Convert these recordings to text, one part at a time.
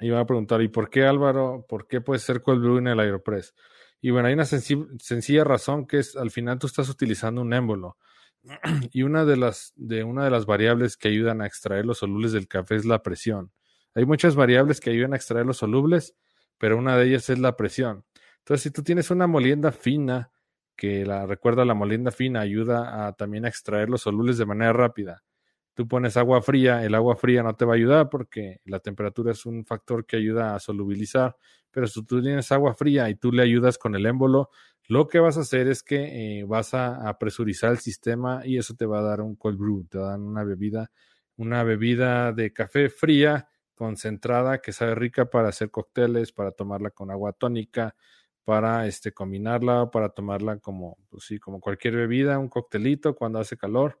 Van a preguntar, ¿y por qué Álvaro? ¿Por qué puede ser cold brew en el Aeropress? Y bueno, hay una sencilla razón que es al final tú estás utilizando un émbolo. y una de las de una de las variables que ayudan a extraer los solubles del café es la presión. Hay muchas variables que ayudan a extraer los solubles, pero una de ellas es la presión. Entonces, si tú tienes una molienda fina, que la recuerda la molienda fina ayuda a también a extraer los solubles de manera rápida tú pones agua fría, el agua fría no te va a ayudar porque la temperatura es un factor que ayuda a solubilizar, pero si tú tienes agua fría y tú le ayudas con el émbolo, lo que vas a hacer es que eh, vas a, presurizar el sistema y eso te va a dar un cold brew, te dar una bebida, una bebida de café fría, concentrada, que sabe rica para hacer cócteles, para tomarla con agua tónica, para este combinarla, para tomarla como, pues sí, como cualquier bebida, un coctelito cuando hace calor.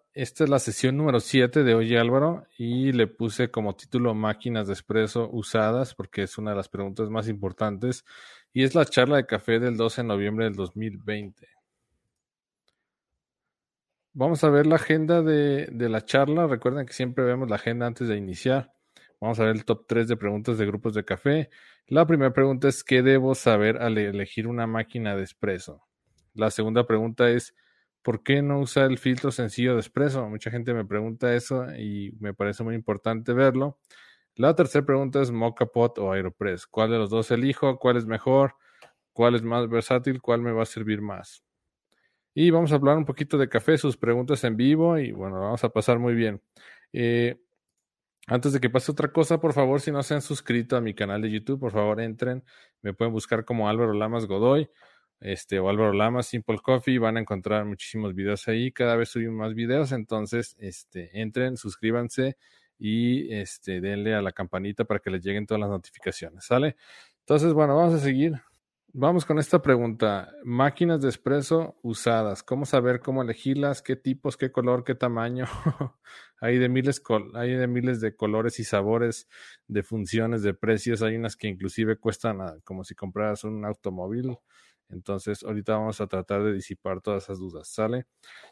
esta es la sesión número 7 de Oye Álvaro y le puse como título Máquinas de Espresso usadas porque es una de las preguntas más importantes y es la charla de café del 12 de noviembre del 2020. Vamos a ver la agenda de, de la charla. Recuerden que siempre vemos la agenda antes de iniciar. Vamos a ver el top 3 de preguntas de grupos de café. La primera pregunta es ¿qué debo saber al elegir una máquina de espresso? La segunda pregunta es ¿por qué no usa el filtro sencillo de espresso? Mucha gente me pregunta eso y me parece muy importante verlo. La tercera pregunta es Mocha Pot o Aeropress. ¿Cuál de los dos elijo? ¿Cuál es mejor? ¿Cuál es más versátil? ¿Cuál me va a servir más? Y vamos a hablar un poquito de café, sus preguntas en vivo y bueno, vamos a pasar muy bien. Eh, antes de que pase otra cosa, por favor, si no se han suscrito a mi canal de YouTube, por favor entren. Me pueden buscar como Álvaro Lamas Godoy este, o Álvaro Lama, Simple Coffee, van a encontrar muchísimos videos ahí, cada vez subimos más videos, entonces, este, entren, suscríbanse y, este, denle a la campanita para que les lleguen todas las notificaciones, ¿sale? Entonces, bueno, vamos a seguir. Vamos con esta pregunta. Máquinas de espresso usadas. ¿Cómo saber cómo elegirlas? ¿Qué tipos? ¿Qué color? ¿Qué tamaño? hay, de miles, hay de miles de colores y sabores, de funciones, de precios. Hay unas que inclusive cuestan como si compraras un automóvil. Entonces, ahorita vamos a tratar de disipar todas esas dudas, ¿sale?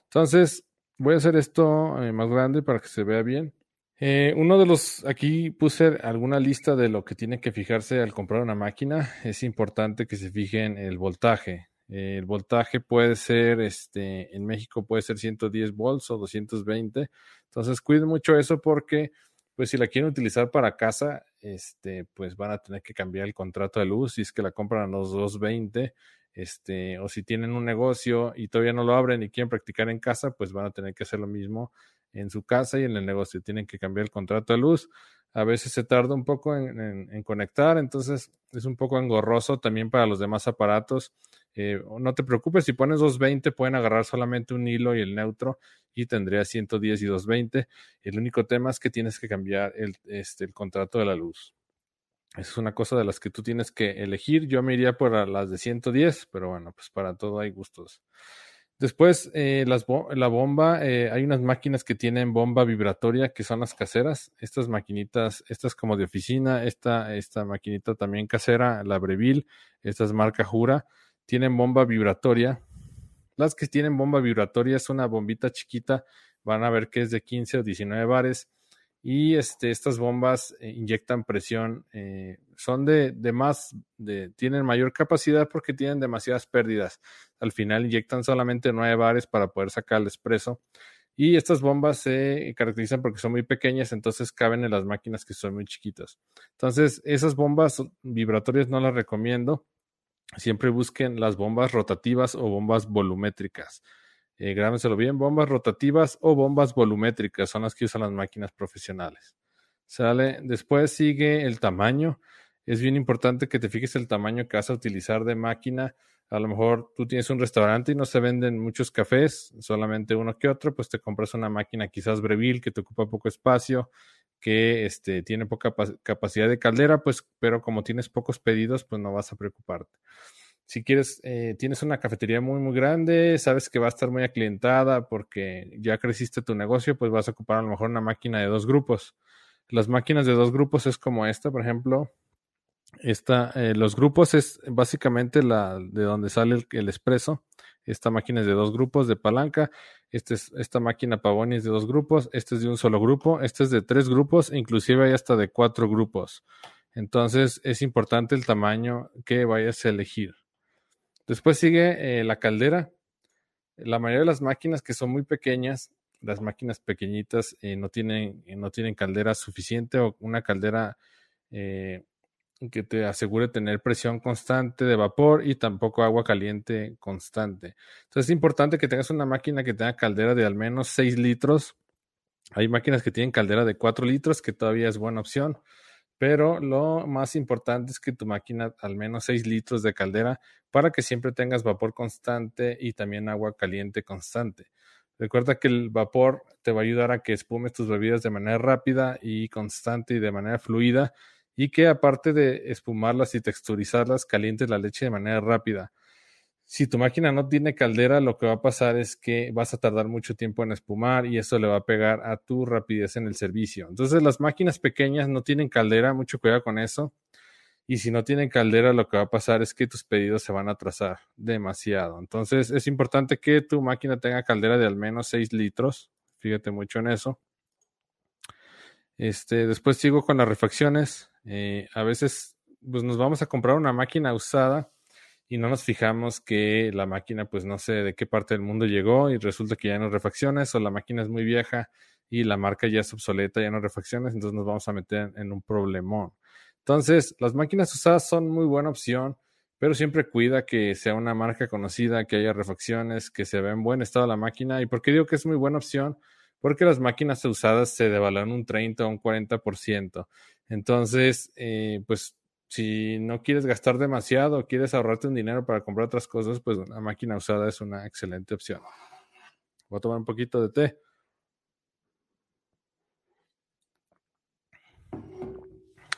Entonces, voy a hacer esto eh, más grande para que se vea bien. Eh, uno de los, aquí puse alguna lista de lo que tiene que fijarse al comprar una máquina. Es importante que se fijen el voltaje. el voltaje puede ser, este, en México puede ser 110 volts o 220. Entonces, cuiden mucho eso porque, pues, si la quieren utilizar para casa, este, pues van a tener que cambiar el contrato de luz. Si es que la compran a los 220, este, o si tienen un negocio y todavía no lo abren y quieren practicar en casa, pues van a tener que hacer lo mismo en su casa y en el negocio. Tienen que cambiar el contrato de luz. A veces se tarda un poco en, conectar, entonces es un poco engorroso también para los demás aparatos. Eh, no te preocupes, si pones 220 pueden agarrar solamente un hilo y el neutro y tendría 110 y 220. El único tema es que tienes que cambiar el, este, el contrato de la luz. Es una cosa de las que tú tienes que elegir. Yo me iría por las de 110, pero bueno, pues para todo hay gustos. Después, eh, las la bomba, eh, hay unas máquinas que tienen bomba vibratoria, que son las caseras. Estas maquinitas, estas como de oficina, esta, esta maquinita también casera, la Breville, esta es marca Jura, tienen bomba vibratoria. Las que tienen bomba vibratoria es una bombita chiquita, van a ver que es de 15 o 19 bares y este, estas bombas eh, inyectan presión, eh, son de, de, más, tienen mayor capacidad porque tienen demasiadas pérdidas. Al final inyectan solamente 9 bares para poder sacar el expreso. Y estas bombas se caracterizan porque son muy pequeñas, entonces caben en las máquinas que son muy chiquitas. Entonces, esas bombas vibratorias no las recomiendo. Siempre busquen las bombas rotativas o bombas volumétricas. Eh, grábenselo bien, bombas rotativas o bombas volumétricas son las que usan las máquinas profesionales. Sale. Después sigue el tamaño. Es bien importante que te fijes el tamaño que vas a utilizar de máquina. A lo mejor tú tienes un restaurante y no se venden muchos cafés, solamente uno que otro, pues te compras una máquina quizás Breville que te ocupa poco espacio, que este, tiene poca capacidad de caldera, pues, pero como tienes pocos pedidos, pues no vas a preocuparte. Si quieres, eh, tienes una cafetería muy, muy grande, sabes que va a estar muy aclientada porque ya creciste tu negocio, pues vas a ocupar a lo mejor una máquina de dos grupos. Las máquinas de dos grupos es como esta, por ejemplo. Esta, eh, los grupos es básicamente la de donde sale el, el expreso. Esta máquina es de dos grupos de palanca. Este es, esta máquina Pavoni es de dos grupos. Este es de un solo grupo. Este es de tres grupos. Inclusive hay hasta de cuatro grupos. Entonces es importante el tamaño que vayas a elegir. Después sigue eh, la caldera. La mayoría de las máquinas que son muy pequeñas, las máquinas pequeñitas eh, no, tienen, eh, no tienen caldera suficiente o una caldera que te asegure tener presión constante de vapor y tampoco agua caliente constante. Entonces es importante que tengas una máquina que tenga caldera de al menos 6 litros. Hay máquinas que tienen caldera de 4 litros, que todavía es buena opción, pero lo más importante es que tu máquina al menos 6 litros de caldera para que siempre tengas vapor constante y también agua caliente constante. Recuerda que el vapor te va a ayudar a que espumes tus bebidas de manera rápida y constante y de manera fluida y que aparte de espumarlas y texturizarlas, calientes la leche de manera rápida. Si tu máquina no tiene caldera, lo que va a pasar es que vas a tardar mucho tiempo en espumar y eso le va a pegar a tu rapidez en el servicio. Entonces las máquinas pequeñas no tienen caldera, mucho cuidado con eso. Y si no tienen caldera, lo que va a pasar es que tus pedidos se van a atrasar demasiado. Entonces es importante que tu máquina tenga caldera de al menos 6 litros. Fíjate mucho en eso. Este, después sigo con las refacciones. Eh, a veces pues nos vamos a comprar una máquina usada y no nos fijamos que la máquina pues no sé de qué parte del mundo llegó y resulta que ya no refacciones o la máquina es muy vieja y la marca ya es obsoleta, ya no refacciones, entonces nos vamos a meter en un problemón. Entonces, las máquinas usadas son muy buena opción, pero siempre cuida que sea una marca conocida, que haya refacciones, que se vea en buen estado la máquina. ¿Y por qué digo que es muy buena opción? Porque las máquinas usadas se devalúan un 30 o un 40%. Entonces, eh, pues si no quieres gastar demasiado, quieres ahorrarte un dinero para comprar otras cosas, pues una máquina usada es una excelente opción. Voy a tomar un poquito de té.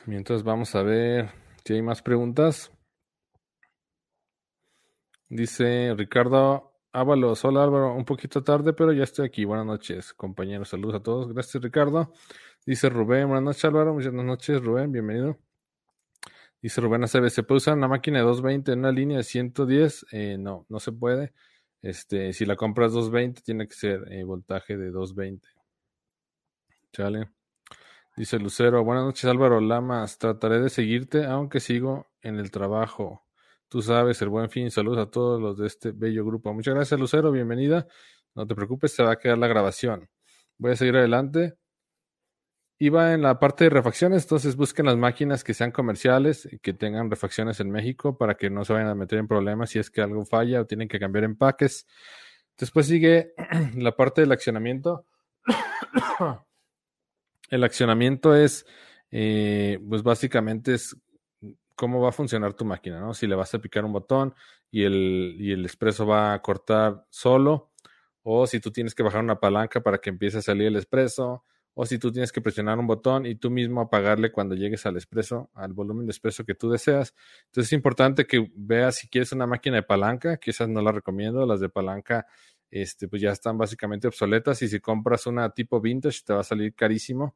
Mientras vamos a ver si hay más preguntas. Dice Ricardo Ábalos, hola Álvaro, un poquito tarde, pero ya estoy aquí. Buenas noches, compañeros. Saludos a todos. Gracias, Ricardo. Dice Rubén, buenas noches Álvaro, buenas noches Rubén, bienvenido. Dice Rubén ACB, ¿se puede usar una máquina de 220 en una línea de 110? Eh, no, no se puede. Este, si la compras 220, tiene que ser eh, voltaje de 220. Chale. Dice Lucero, buenas noches Álvaro Lamas, trataré de seguirte aunque sigo en el trabajo. Tú sabes, el buen fin, saludos a todos los de este bello grupo. Muchas gracias Lucero, bienvenida. No te preocupes, se va a quedar la grabación. Voy a seguir adelante iba en la parte de refacciones, entonces busquen las máquinas que sean comerciales que tengan refacciones en México para que no se vayan a meter en problemas si es que algo falla o tienen que cambiar empaques. Después sigue la parte del accionamiento. el accionamiento es, eh, pues básicamente es cómo va a funcionar tu máquina, ¿no? Si le vas a picar un botón y el, y el expreso va a cortar solo, o si tú tienes que bajar una palanca para que empiece a salir el expreso, o si tú tienes que presionar un botón y tú mismo apagarle cuando llegues al expreso, al volumen de expreso que tú deseas. Entonces es importante que veas si quieres una máquina de palanca, que esas no las recomiendo, las de palanca este, pues ya están básicamente obsoletas y si compras una tipo vintage te va a salir carísimo.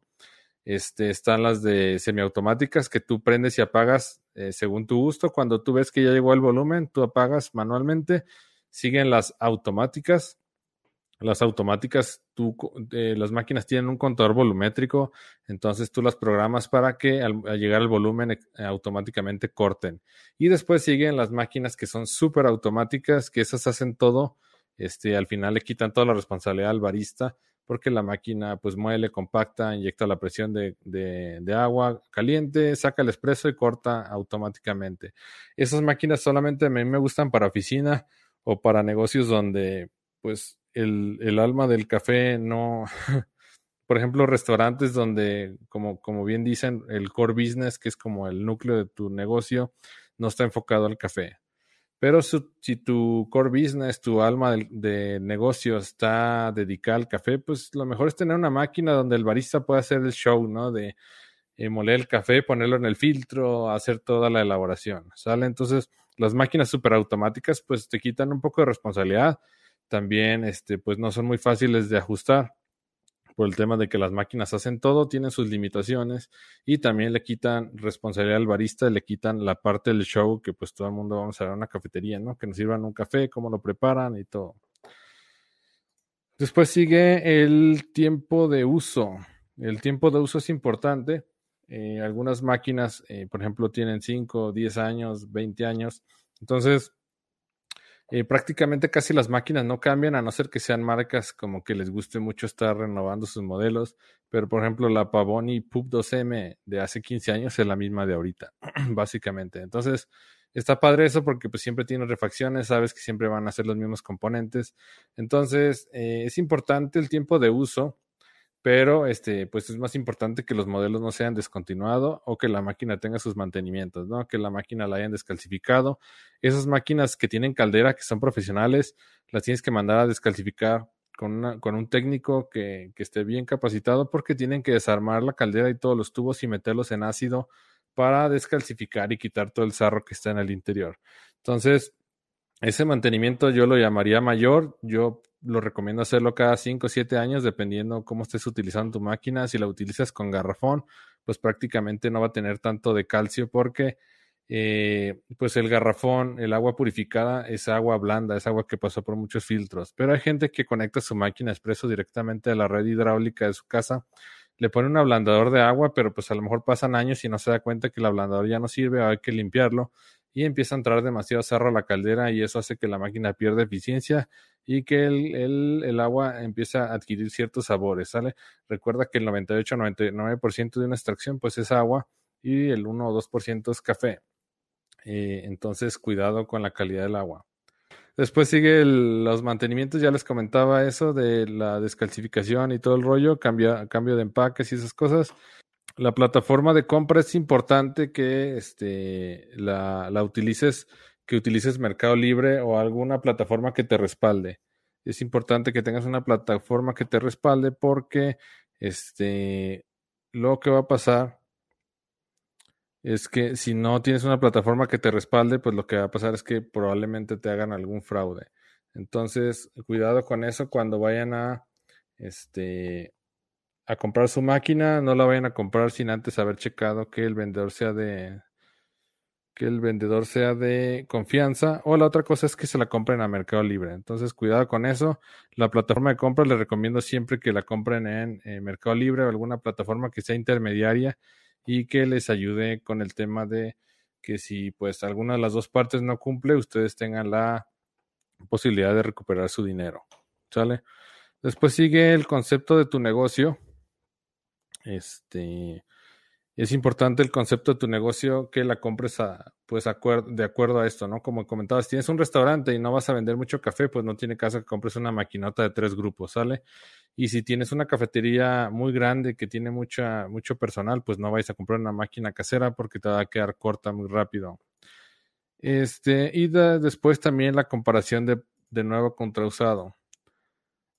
Este, están las de semiautomáticas que tú prendes y apagas eh, según tu gusto. Cuando tú ves que ya llegó el volumen, tú apagas manualmente. Siguen las automáticas las automáticas, tú, eh, las máquinas tienen un contador volumétrico, entonces tú las programas para que al, llegar al volumen eh, automáticamente corten. Y después siguen las máquinas que son súper automáticas, que esas hacen todo, este, al final le quitan toda la responsabilidad al barista, porque la máquina pues muele, compacta, inyecta la presión de, de, de agua caliente, saca el espresso y corta automáticamente. Esas máquinas solamente a mí me gustan para oficina o para negocios donde pues el, alma del café no, por ejemplo, restaurantes donde, como, bien dicen, el core business, que es como el núcleo de tu negocio, no está enfocado al café. Pero si tu core business, tu alma de, de, negocio está dedicada al café, pues lo mejor es tener una máquina donde el barista pueda hacer el show, ¿no? De eh, moler el café, ponerlo en el filtro, hacer toda la elaboración, ¿sale? Entonces, las máquinas superautomáticas, pues te quitan un poco de responsabilidad. También, este, pues no son muy fáciles de ajustar por el tema de que las máquinas hacen todo, tienen sus limitaciones y también le quitan responsabilidad al barista, le quitan la parte del show que pues todo el mundo vamos a ver a una cafetería, ¿no? Que nos sirvan un café, cómo lo preparan y todo. Después sigue el tiempo de uso. El tiempo de uso es importante. Eh, algunas máquinas, eh, por ejemplo, tienen 5, 10 años, 20 años. Entonces, eh, prácticamente casi las máquinas no cambian, a no ser que sean marcas como que les guste mucho estar renovando sus modelos. Pero, por ejemplo, la Pavoni PUB 2M de hace 15 años es la misma de ahorita, básicamente. Entonces, está padre eso porque pues siempre tiene refacciones, sabes que siempre van a ser los mismos componentes. Entonces, eh, es importante el tiempo de uso pero este, pues es más importante que los modelos no sean descontinuados o que la máquina tenga sus mantenimientos, ¿no? Que la máquina la hayan descalcificado. Esas máquinas que tienen caldera, que son profesionales, las tienes que mandar a descalcificar con, con un técnico que, que esté bien capacitado porque tienen que desarmar la caldera y todos los tubos y meterlos en ácido para descalcificar y quitar todo el sarro que está en el interior. Entonces, ese mantenimiento yo lo llamaría mayor. Yo lo recomiendo hacerlo cada 5 o 7 años, dependiendo cómo estés utilizando tu máquina. Si la utilizas con garrafón, pues prácticamente no va a tener tanto de calcio porque eh, pues el garrafón, el agua purificada es agua blanda, es agua que pasó por muchos filtros. Pero hay gente que conecta su máquina expreso directamente a la red hidráulica de su casa, le pone un ablandador de agua, pero pues a lo mejor pasan años y no se da cuenta que el ablandador ya no sirve, hay que limpiarlo y empieza a entrar demasiado cerro a la caldera y eso hace que la máquina pierda eficiencia y que el, el, agua empieza a adquirir ciertos sabores, ¿sale? Recuerda que el 98-99% de una extracción pues es agua y el 1 o 2% es café. Eh, entonces, cuidado con la calidad del agua. Después sigue los mantenimientos, ya les comentaba eso de la descalcificación y todo el rollo, cambia, cambio de empaques y esas cosas la plataforma de compra es importante que este, la, la, utilices, que utilices Mercado Libre o alguna plataforma que te respalde. Es importante que tengas una plataforma que te respalde porque este, lo que va a pasar es que si no tienes una plataforma que te respalde, pues lo que va a pasar es que probablemente te hagan algún fraude. Entonces, cuidado con eso cuando vayan a este a comprar su máquina, no la vayan a comprar sin antes haber checado que el vendedor sea de que el vendedor sea de confianza o la otra cosa es que se la compren a Mercado Libre. Entonces, cuidado con eso. La plataforma de compra les recomiendo siempre que la compren en, en Mercado Libre o alguna plataforma que sea intermediaria y que les ayude con el tema de que si pues alguna de las dos partes no cumple, ustedes tengan la posibilidad de recuperar su dinero. ¿Sale? Después sigue el concepto de tu negocio este, es importante el concepto de tu negocio que la compres a, pues de acuerdo a esto, ¿no? Como comentabas, tienes un restaurante y no vas a vender mucho café, pues no tiene caso que compres una maquinota de tres grupos, ¿sale? Y si tienes una cafetería muy grande que tiene mucha, mucho personal, pues no vais a comprar una máquina casera porque te va a quedar corta muy rápido. Este, y después también la comparación de, de nuevo contra usado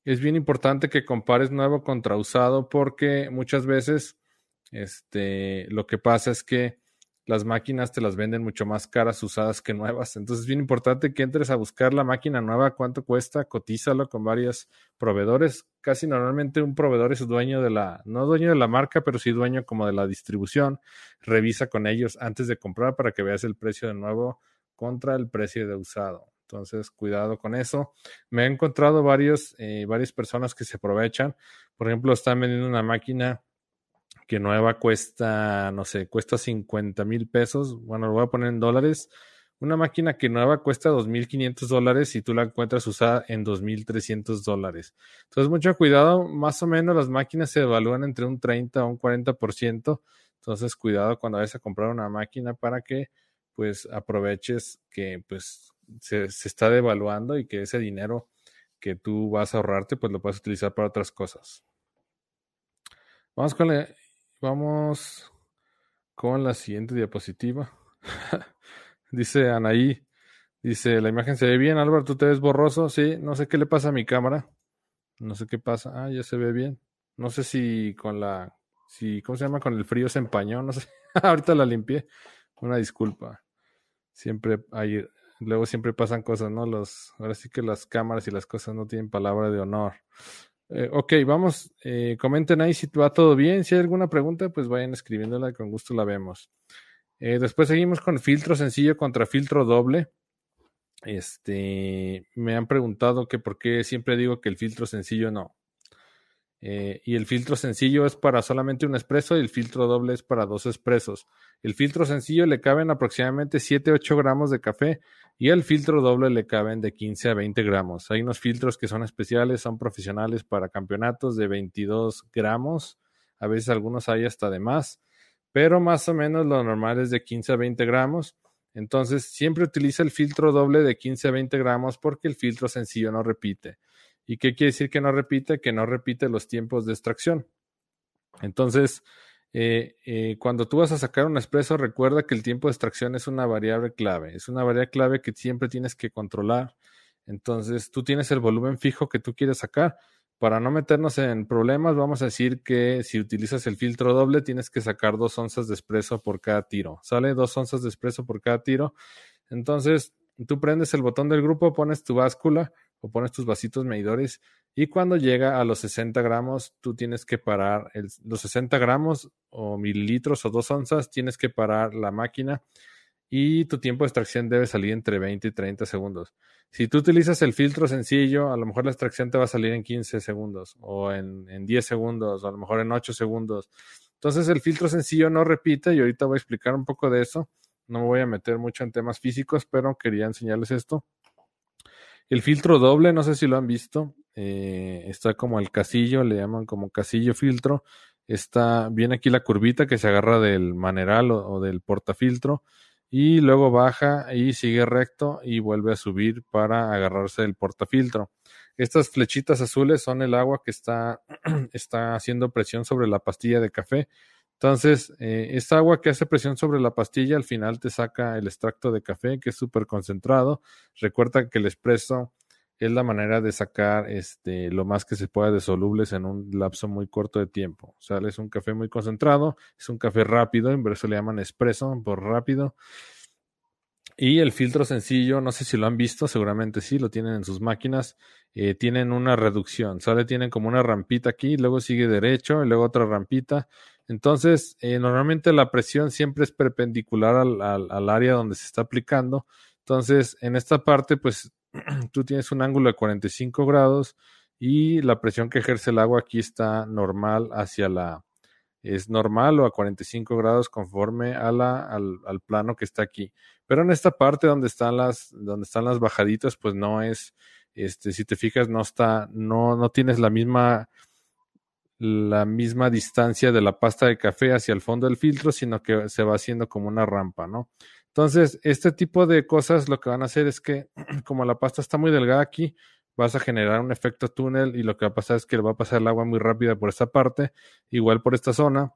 es bien importante que compares nuevo contra usado porque muchas veces este, lo que pasa es que las máquinas te las venden mucho más caras usadas que nuevas. Entonces es bien importante que entres a buscar la máquina nueva, cuánto cuesta, cotízalo con varios proveedores. Casi normalmente un proveedor es dueño de la, no dueño de la marca, pero sí dueño como de la distribución. Revisa con ellos antes de comprar para que veas el precio de nuevo contra el precio de usado. Entonces, cuidado con eso. Me he encontrado varios, eh, varias personas que se aprovechan. Por ejemplo, están vendiendo una máquina que nueva cuesta, no sé, cuesta 50 mil pesos. Bueno, lo voy a poner en dólares. Una máquina que nueva cuesta 2.500 dólares y tú la encuentras usada en 2.300 dólares. Entonces, mucho cuidado. Más o menos las máquinas se evalúan entre un 30 o un 40%. Entonces, cuidado cuando vayas a comprar una máquina para que pues aproveches que pues se, está devaluando y que ese dinero que tú vas a ahorrarte, pues lo puedes utilizar para otras cosas. Vamos con la, vamos con la siguiente diapositiva. Dice Anaí, Dice, la imagen se ve bien, Álvaro, tú te ves borroso, sí, no sé qué le pasa a mi cámara. No sé qué pasa. Ah, ya se ve bien. No sé si con la, si, ¿cómo se llama? Con el frío se empañó, no sé. Ahorita la limpié. Una disculpa. Siempre hay, luego siempre pasan cosas, ¿no? Los, ahora sí que las cámaras y las cosas no tienen palabra de honor. Eh, ok, vamos, eh, comenten ahí si va todo bien. Si hay alguna pregunta, pues vayan escribiéndola con gusto la vemos. Eh, después seguimos con filtro sencillo contra filtro doble. Este, me han preguntado que por qué siempre digo que el filtro sencillo no. Y el filtro sencillo es para solamente un expreso y el filtro doble es para dos expresos. El filtro sencillo le caben aproximadamente 7-8 gramos de café y el filtro doble le caben de 15 a 20 gramos. Hay unos filtros que son especiales, son profesionales para campeonatos de 22 gramos. A veces algunos hay hasta de más, pero más o menos lo normal es de 15 a 20 gramos. Entonces, siempre utiliza el filtro doble de 15 a 20 gramos porque el filtro sencillo no repite. ¿Y qué quiere decir que no repite? Que no repite los tiempos de extracción. Entonces, eh, eh, cuando tú vas a sacar un expreso, recuerda que el tiempo de extracción es una variable clave. Es una variable clave que siempre tienes que controlar. Entonces, tú tienes el volumen fijo que tú quieres sacar para no meternos en problemas, vamos a decir que si utilizas el filtro doble, tienes que sacar dos onzas de espresso por cada tiro. Sale dos onzas de espresso por cada tiro. Entonces, tú prendes el botón del grupo, pones tu báscula o pones tus vasitos medidores y cuando llega a los 60 gramos, tú tienes que parar los 60 gramos o mililitros o dos onzas, tienes que parar la máquina y tu tiempo de extracción debe salir entre 20 y 30 segundos. Si tú utilizas el filtro sencillo, a lo mejor la extracción te va a salir en 15 segundos o en, en 10 segundos o a lo mejor en 8 segundos. Entonces el filtro sencillo no repite y ahorita voy a explicar un poco de eso. No me voy a meter mucho en temas físicos, pero quería enseñarles esto. El filtro doble, no sé si lo han visto, eh, está como el casillo, le llaman como casillo filtro. Está bien aquí la curvita que se agarra del maneral o, o del portafiltro y luego baja y sigue recto y vuelve a subir para agarrarse del portafiltro. Estas flechitas azules son el agua que está, está haciendo presión sobre la pastilla de café. Entonces, eh, esta agua que hace presión sobre la pastilla al final te saca el extracto de café que es súper concentrado. Recuerda que el espresso es la manera de sacar este, lo más que se pueda de solubles en un lapso muy corto de tiempo. O sea, es un café muy concentrado, es un café rápido, en eso le llaman espresso por rápido. Y el filtro sencillo, no sé si lo han visto, seguramente sí, lo tienen en sus máquinas. Eh, tienen una reducción, sale, tienen como una rampita aquí, luego sigue derecho y luego otra rampita. Entonces, eh, normalmente la presión siempre es perpendicular al, al área donde se está aplicando. Entonces, en esta parte, pues tú tienes un ángulo de 45 grados y la presión que ejerce el agua aquí está normal hacia la, es normal o a 45 grados conforme a la, al, al, plano que está aquí. Pero en esta parte donde están las, donde están las bajaditas, pues no es, este, si te fijas, no está, no, no tienes la misma, la misma distancia de la pasta de café hacia el fondo del filtro, sino que se va haciendo como una rampa, ¿no? Entonces, este tipo de cosas lo que van a hacer es que, como la pasta está muy delgada aquí, vas a generar un efecto túnel y lo que va a pasar es que va a pasar el agua muy rápida por esta parte, igual por esta zona,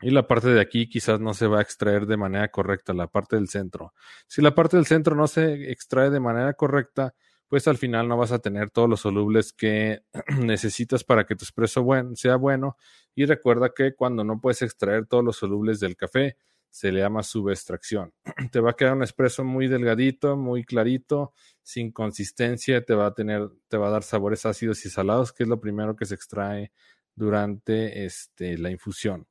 y la parte de aquí quizás no se va a extraer de manera correcta, la parte del centro. Si la parte del centro no se extrae de manera correcta, pues al final no vas a tener todos los solubles que necesitas para que tu espresso sea bueno. Y recuerda que cuando no puedes extraer todos los solubles del café, se le llama subextracción. Te va a quedar un espresso muy delgadito, muy clarito, sin consistencia, te va a tener, te va a dar sabores ácidos y salados, que es lo primero que se extrae durante este, la infusión.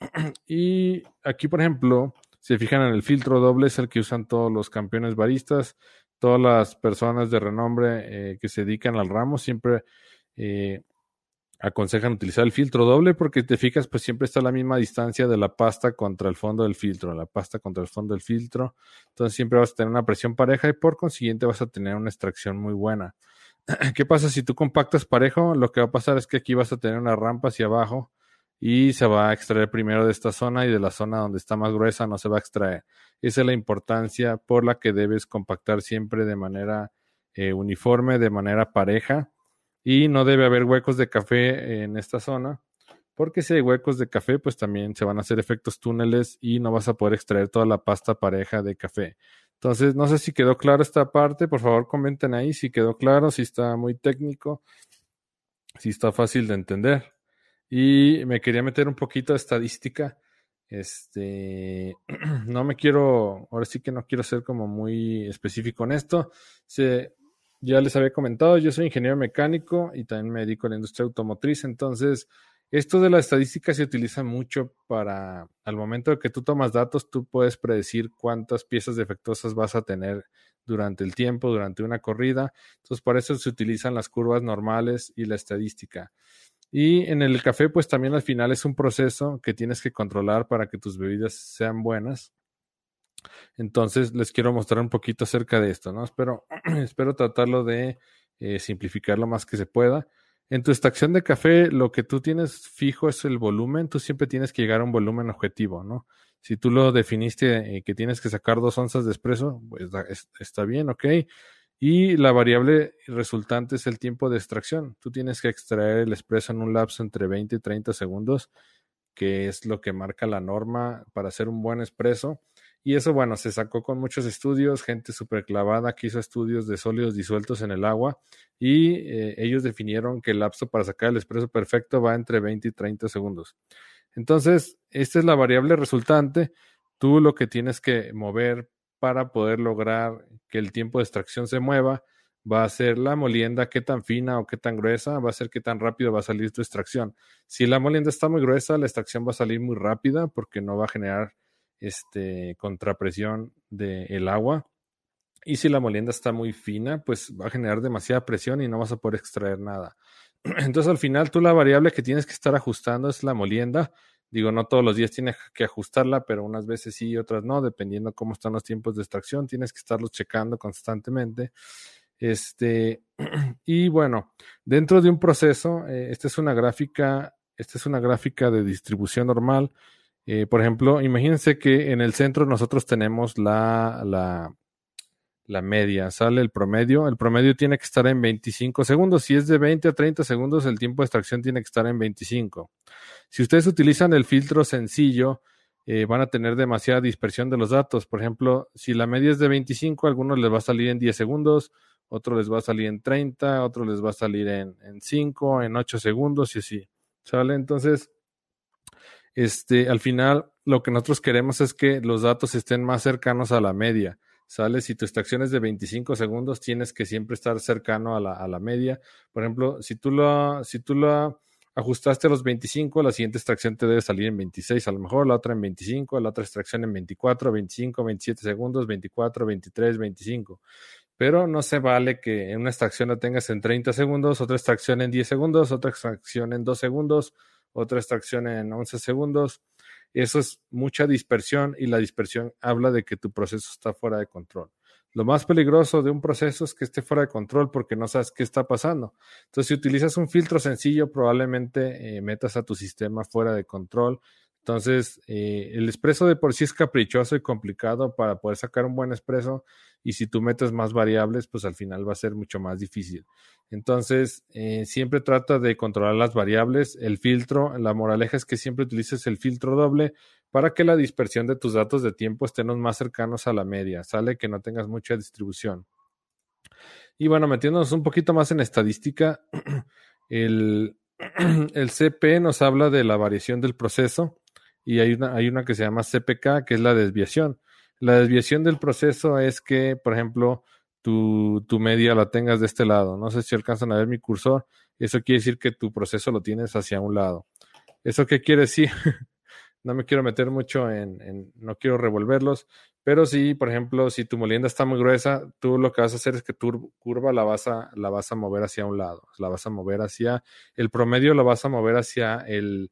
Y aquí, por ejemplo, si se fijan en el filtro doble, es el que usan todos los campeones baristas, todas las personas de renombre eh, que se dedican al ramo, siempre eh, aconsejan utilizar el filtro doble porque te fijas, pues siempre está a la misma distancia de la pasta contra el fondo del filtro, la pasta contra el fondo del filtro. Entonces siempre vas a tener una presión pareja y por consiguiente vas a tener una extracción muy buena. ¿Qué pasa si tú compactas parejo? Lo que va a pasar es que aquí vas a tener una rampa hacia abajo y se va a extraer primero de esta zona y de la zona donde está más gruesa no se va a extraer. Esa es la importancia por la que debes compactar siempre de manera eh, uniforme, de manera pareja y no debe haber huecos de café en esta zona, porque si hay huecos de café, pues también se van a hacer efectos túneles y no vas a poder extraer toda la pasta pareja de café. Entonces, no sé si quedó claro esta parte, por favor comenten ahí si quedó claro, si está muy técnico, si está fácil de entender. Y me quería meter un poquito de estadística. Este, no me quiero, ahora sí que no quiero ser como muy específico en esto. Ya les había comentado, yo soy ingeniero mecánico y también me dedico a la industria automotriz, entonces esto de la estadística se utiliza mucho para, al momento de que tú tomas datos, tú puedes predecir cuántas piezas defectuosas vas a tener durante el tiempo, durante una corrida. Entonces, por eso se utilizan las curvas normales y la estadística. Y en el café, pues también al final es un proceso que tienes que controlar para que tus bebidas sean buenas. Entonces, les quiero mostrar un poquito acerca de esto, ¿no? Espero, espero tratarlo de eh, simplificar lo más que se pueda. En tu extracción de café, lo que tú tienes fijo es el volumen. Tú siempre tienes que llegar a un volumen objetivo, ¿no? Si tú lo definiste eh, que tienes que sacar dos onzas de espresso, pues está bien, ok. Y la variable resultante es el tiempo de extracción. Tú tienes que extraer el espresso en un lapso entre 20 y 30 segundos, que es lo que marca la norma para hacer un buen espresso. Y eso, bueno, se sacó con muchos estudios, gente súper clavada que hizo estudios de sólidos disueltos en el agua y eh, ellos definieron que el lapso para sacar el expreso perfecto va entre 20 y 30 segundos. Entonces, esta es la variable resultante. Tú lo que tienes que mover para poder lograr que el tiempo de extracción se mueva va a ser la molienda, qué tan fina o qué tan gruesa, va a ser qué tan rápido va a salir tu extracción. Si la molienda está muy gruesa, la extracción va a salir muy rápida porque no va a generar este, contrapresión del agua. Y si la molienda está muy fina, pues va a generar demasiada presión y no vas a poder extraer nada. Entonces al final tú la variable que tienes que estar ajustando es la molienda. Digo, no todos los días tienes que ajustarla, pero unas veces sí y otras no, dependiendo cómo están los tiempos de extracción, tienes que estarlos checando constantemente. Este, y bueno, dentro de un proceso, eh, esta es una gráfica, esta es una gráfica de distribución normal eh, por ejemplo, imagínense que en el centro nosotros tenemos la, la, la, media, sale el promedio. El promedio tiene que estar en 25 segundos. Si es de 20 a 30 segundos, el tiempo de extracción tiene que estar en 25. Si ustedes utilizan el filtro sencillo, eh, van a tener demasiada dispersión de los datos. Por ejemplo, si la media es de 25, a algunos les va a salir en 10 segundos, otros les va a salir en 30, otros les va a salir en, en 5, en 8 segundos y así. ¿Sale? Entonces, este, al final lo que nosotros queremos es que los datos estén más cercanos a la media. ¿Sale? Si tu extracción es de 25 segundos, tienes que siempre estar cercano a la, a la media. Por ejemplo, si tú lo, si tú lo ajustaste a los 25, la siguiente extracción te debe salir en 26, a lo mejor la otra en 25, la otra extracción en 24, 25, 27 segundos, 24, 23, 25. Pero no se vale que en una extracción la tengas en 30 segundos, otra extracción en 10 segundos, otra extracción en 2 segundos, otra extracción en 11 segundos. Eso es mucha dispersión y la dispersión habla de que tu proceso está fuera de control. Lo más peligroso de un proceso es que esté fuera de control porque no sabes qué está pasando. Entonces, si utilizas un filtro sencillo, probablemente eh, metas a tu sistema fuera de control. Entonces, eh, el expreso de por sí es caprichoso y complicado para poder sacar un buen expreso y si tú metes más variables, pues al final va a ser mucho más difícil. Entonces, eh, siempre trata de controlar las variables. El filtro, la moraleja es que siempre utilices el filtro doble para que la dispersión de tus datos de tiempo estén más cercanos a la media. Sale que no tengas mucha distribución. Y bueno, metiéndonos un poquito más en estadística, el, el CP nos habla de la variación del proceso y hay una, hay una que se llama CPK, que es la desviación. La desviación del proceso es que, por ejemplo, tu, media la tengas de este lado. No sé si alcanzan a ver mi cursor. Eso quiere decir que tu proceso lo tienes hacia un lado. ¿Eso qué quiere decir? no me quiero meter mucho en, no quiero revolverlos, pero sí, por ejemplo, si tu molienda está muy gruesa, tú lo que vas a hacer es que tu curva la vas a, la vas a mover hacia un lado, la vas a mover hacia, el promedio lo vas a mover hacia el,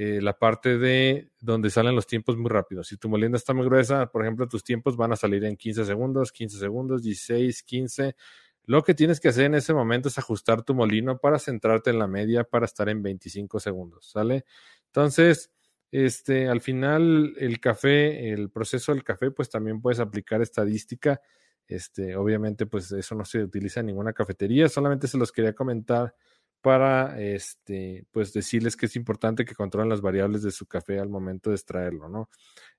eh, la parte de donde salen los tiempos muy rápidos. Si tu molienda está muy gruesa, por ejemplo, tus tiempos van a salir en 15 segundos, 15 segundos, 16, 15. Lo que tienes que hacer en ese momento es ajustar tu molino para centrarte en la media para estar en 25 segundos, ¿sale? Entonces, este, al final, el café, el proceso del café, pues también puedes aplicar estadística. Este, obviamente, pues eso no se utiliza en ninguna cafetería, solamente se los quería comentar para este, pues decirles que es importante que controlen las variables de su café al momento de extraerlo, ¿no?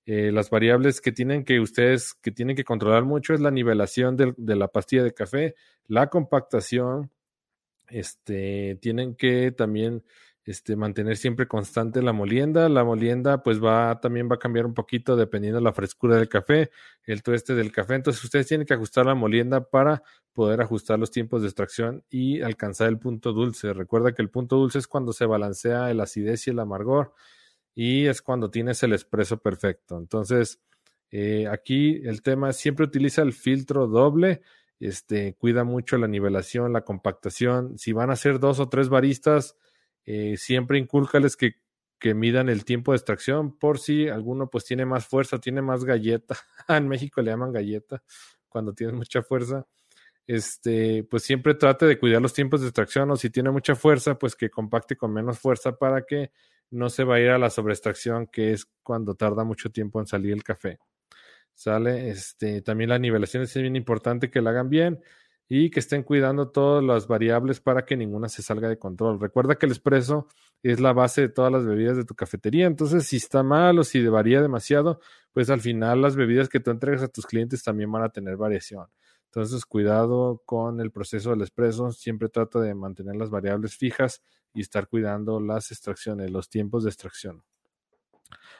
Eh, las variables que tienen que ustedes que tienen que controlar mucho es la nivelación de, de la pastilla de café, la compactación, este, tienen que también este, mantener siempre constante la molienda. La molienda pues va, también va a cambiar un poquito dependiendo de la frescura del café, el tueste del café. Entonces ustedes tienen que ajustar la molienda para poder ajustar los tiempos de extracción y alcanzar el punto dulce. Recuerda que el punto dulce es cuando se balancea el acidez y el amargor y es cuando tienes el espresso perfecto. Entonces, eh, aquí el tema es siempre utiliza el filtro doble este, cuida mucho la nivelación, la compactación. Si van a ser dos o tres baristas, eh, siempre incúlcales que, que midan el tiempo de extracción por si alguno pues tiene más fuerza, tiene más galleta. en México le llaman galleta cuando tienes mucha fuerza. Este, pues siempre trate de cuidar los tiempos de extracción o si tiene mucha fuerza, pues que compacte con menos fuerza para que no se vaya a la sobreextracción, que es cuando tarda mucho tiempo en salir el café. ¿Sale? Este, también la nivelación es bien importante que la hagan bien y que estén cuidando todas las variables para que ninguna se salga de control. Recuerda que el espresso es la base de todas las bebidas de tu cafetería, entonces si está mal o si varía demasiado, pues al final las bebidas que tú entregas a tus clientes también van a tener variación. Entonces, cuidado con el proceso del espresso, siempre trata de mantener las variables fijas y estar cuidando las extracciones, los tiempos de extracción.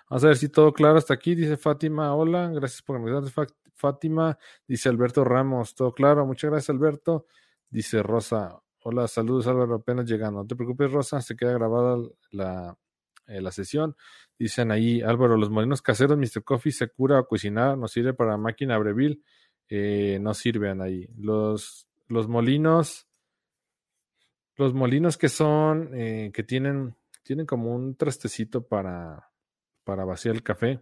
Vamos a ver si todo claro hasta aquí. Dice Fátima, hola, gracias por conectarte, Fátima. Dice Alberto Ramos, todo claro, muchas gracias, Alberto. Dice Rosa, hola, saludos, Álvaro, apenas llegando. No te preocupes, Rosa, se queda grabada la, eh, la sesión. Dicen ahí, Álvaro, los molinos caseros, Mr. Coffee, se cura a cocinar, no sirve para máquina Breville, eh, no sirven ahí. Los, los molinos, los molinos que son, eh, que tienen, tienen como un trastecito para para vaciar el café.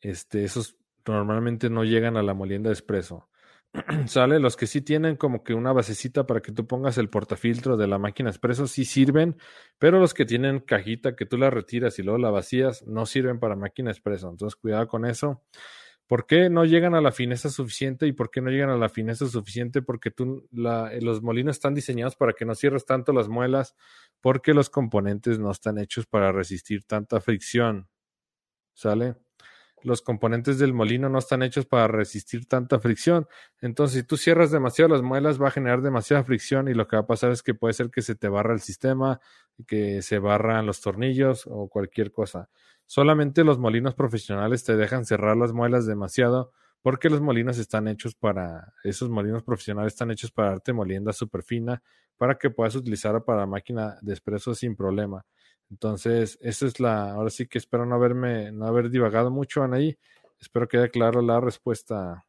Este, esos normalmente no llegan a la molienda de espresso. ¿Sale? Los que sí tienen como que una basecita para que tú pongas el portafiltro de la máquina espresso sí sirven, pero los que tienen cajita que tú la retiras y luego la vacías no sirven para máquina espresso. Entonces, cuidado con eso. ¿Por qué no llegan a la fineza suficiente y por qué no llegan a la fineza suficiente? Porque tú, los molinos están diseñados para que no cierres tanto las muelas porque los componentes no están hechos para resistir tanta fricción. ¿Sale? Los componentes del molino no están hechos para resistir tanta fricción. Entonces, si tú cierras demasiado las muelas, va a generar demasiada fricción y lo que va a pasar es que puede ser que se te barra el sistema, que se barran los tornillos o cualquier cosa. Solamente los molinos profesionales te dejan cerrar las muelas demasiado porque los molinos están hechos para, esos molinos profesionales están hechos para darte molienda súper fina para que puedas utilizarla para máquina de espresso sin problema. Entonces, esa es la, ahora sí que espero no haberme, no haber divagado mucho, Anaí. Espero que quede claro la respuesta.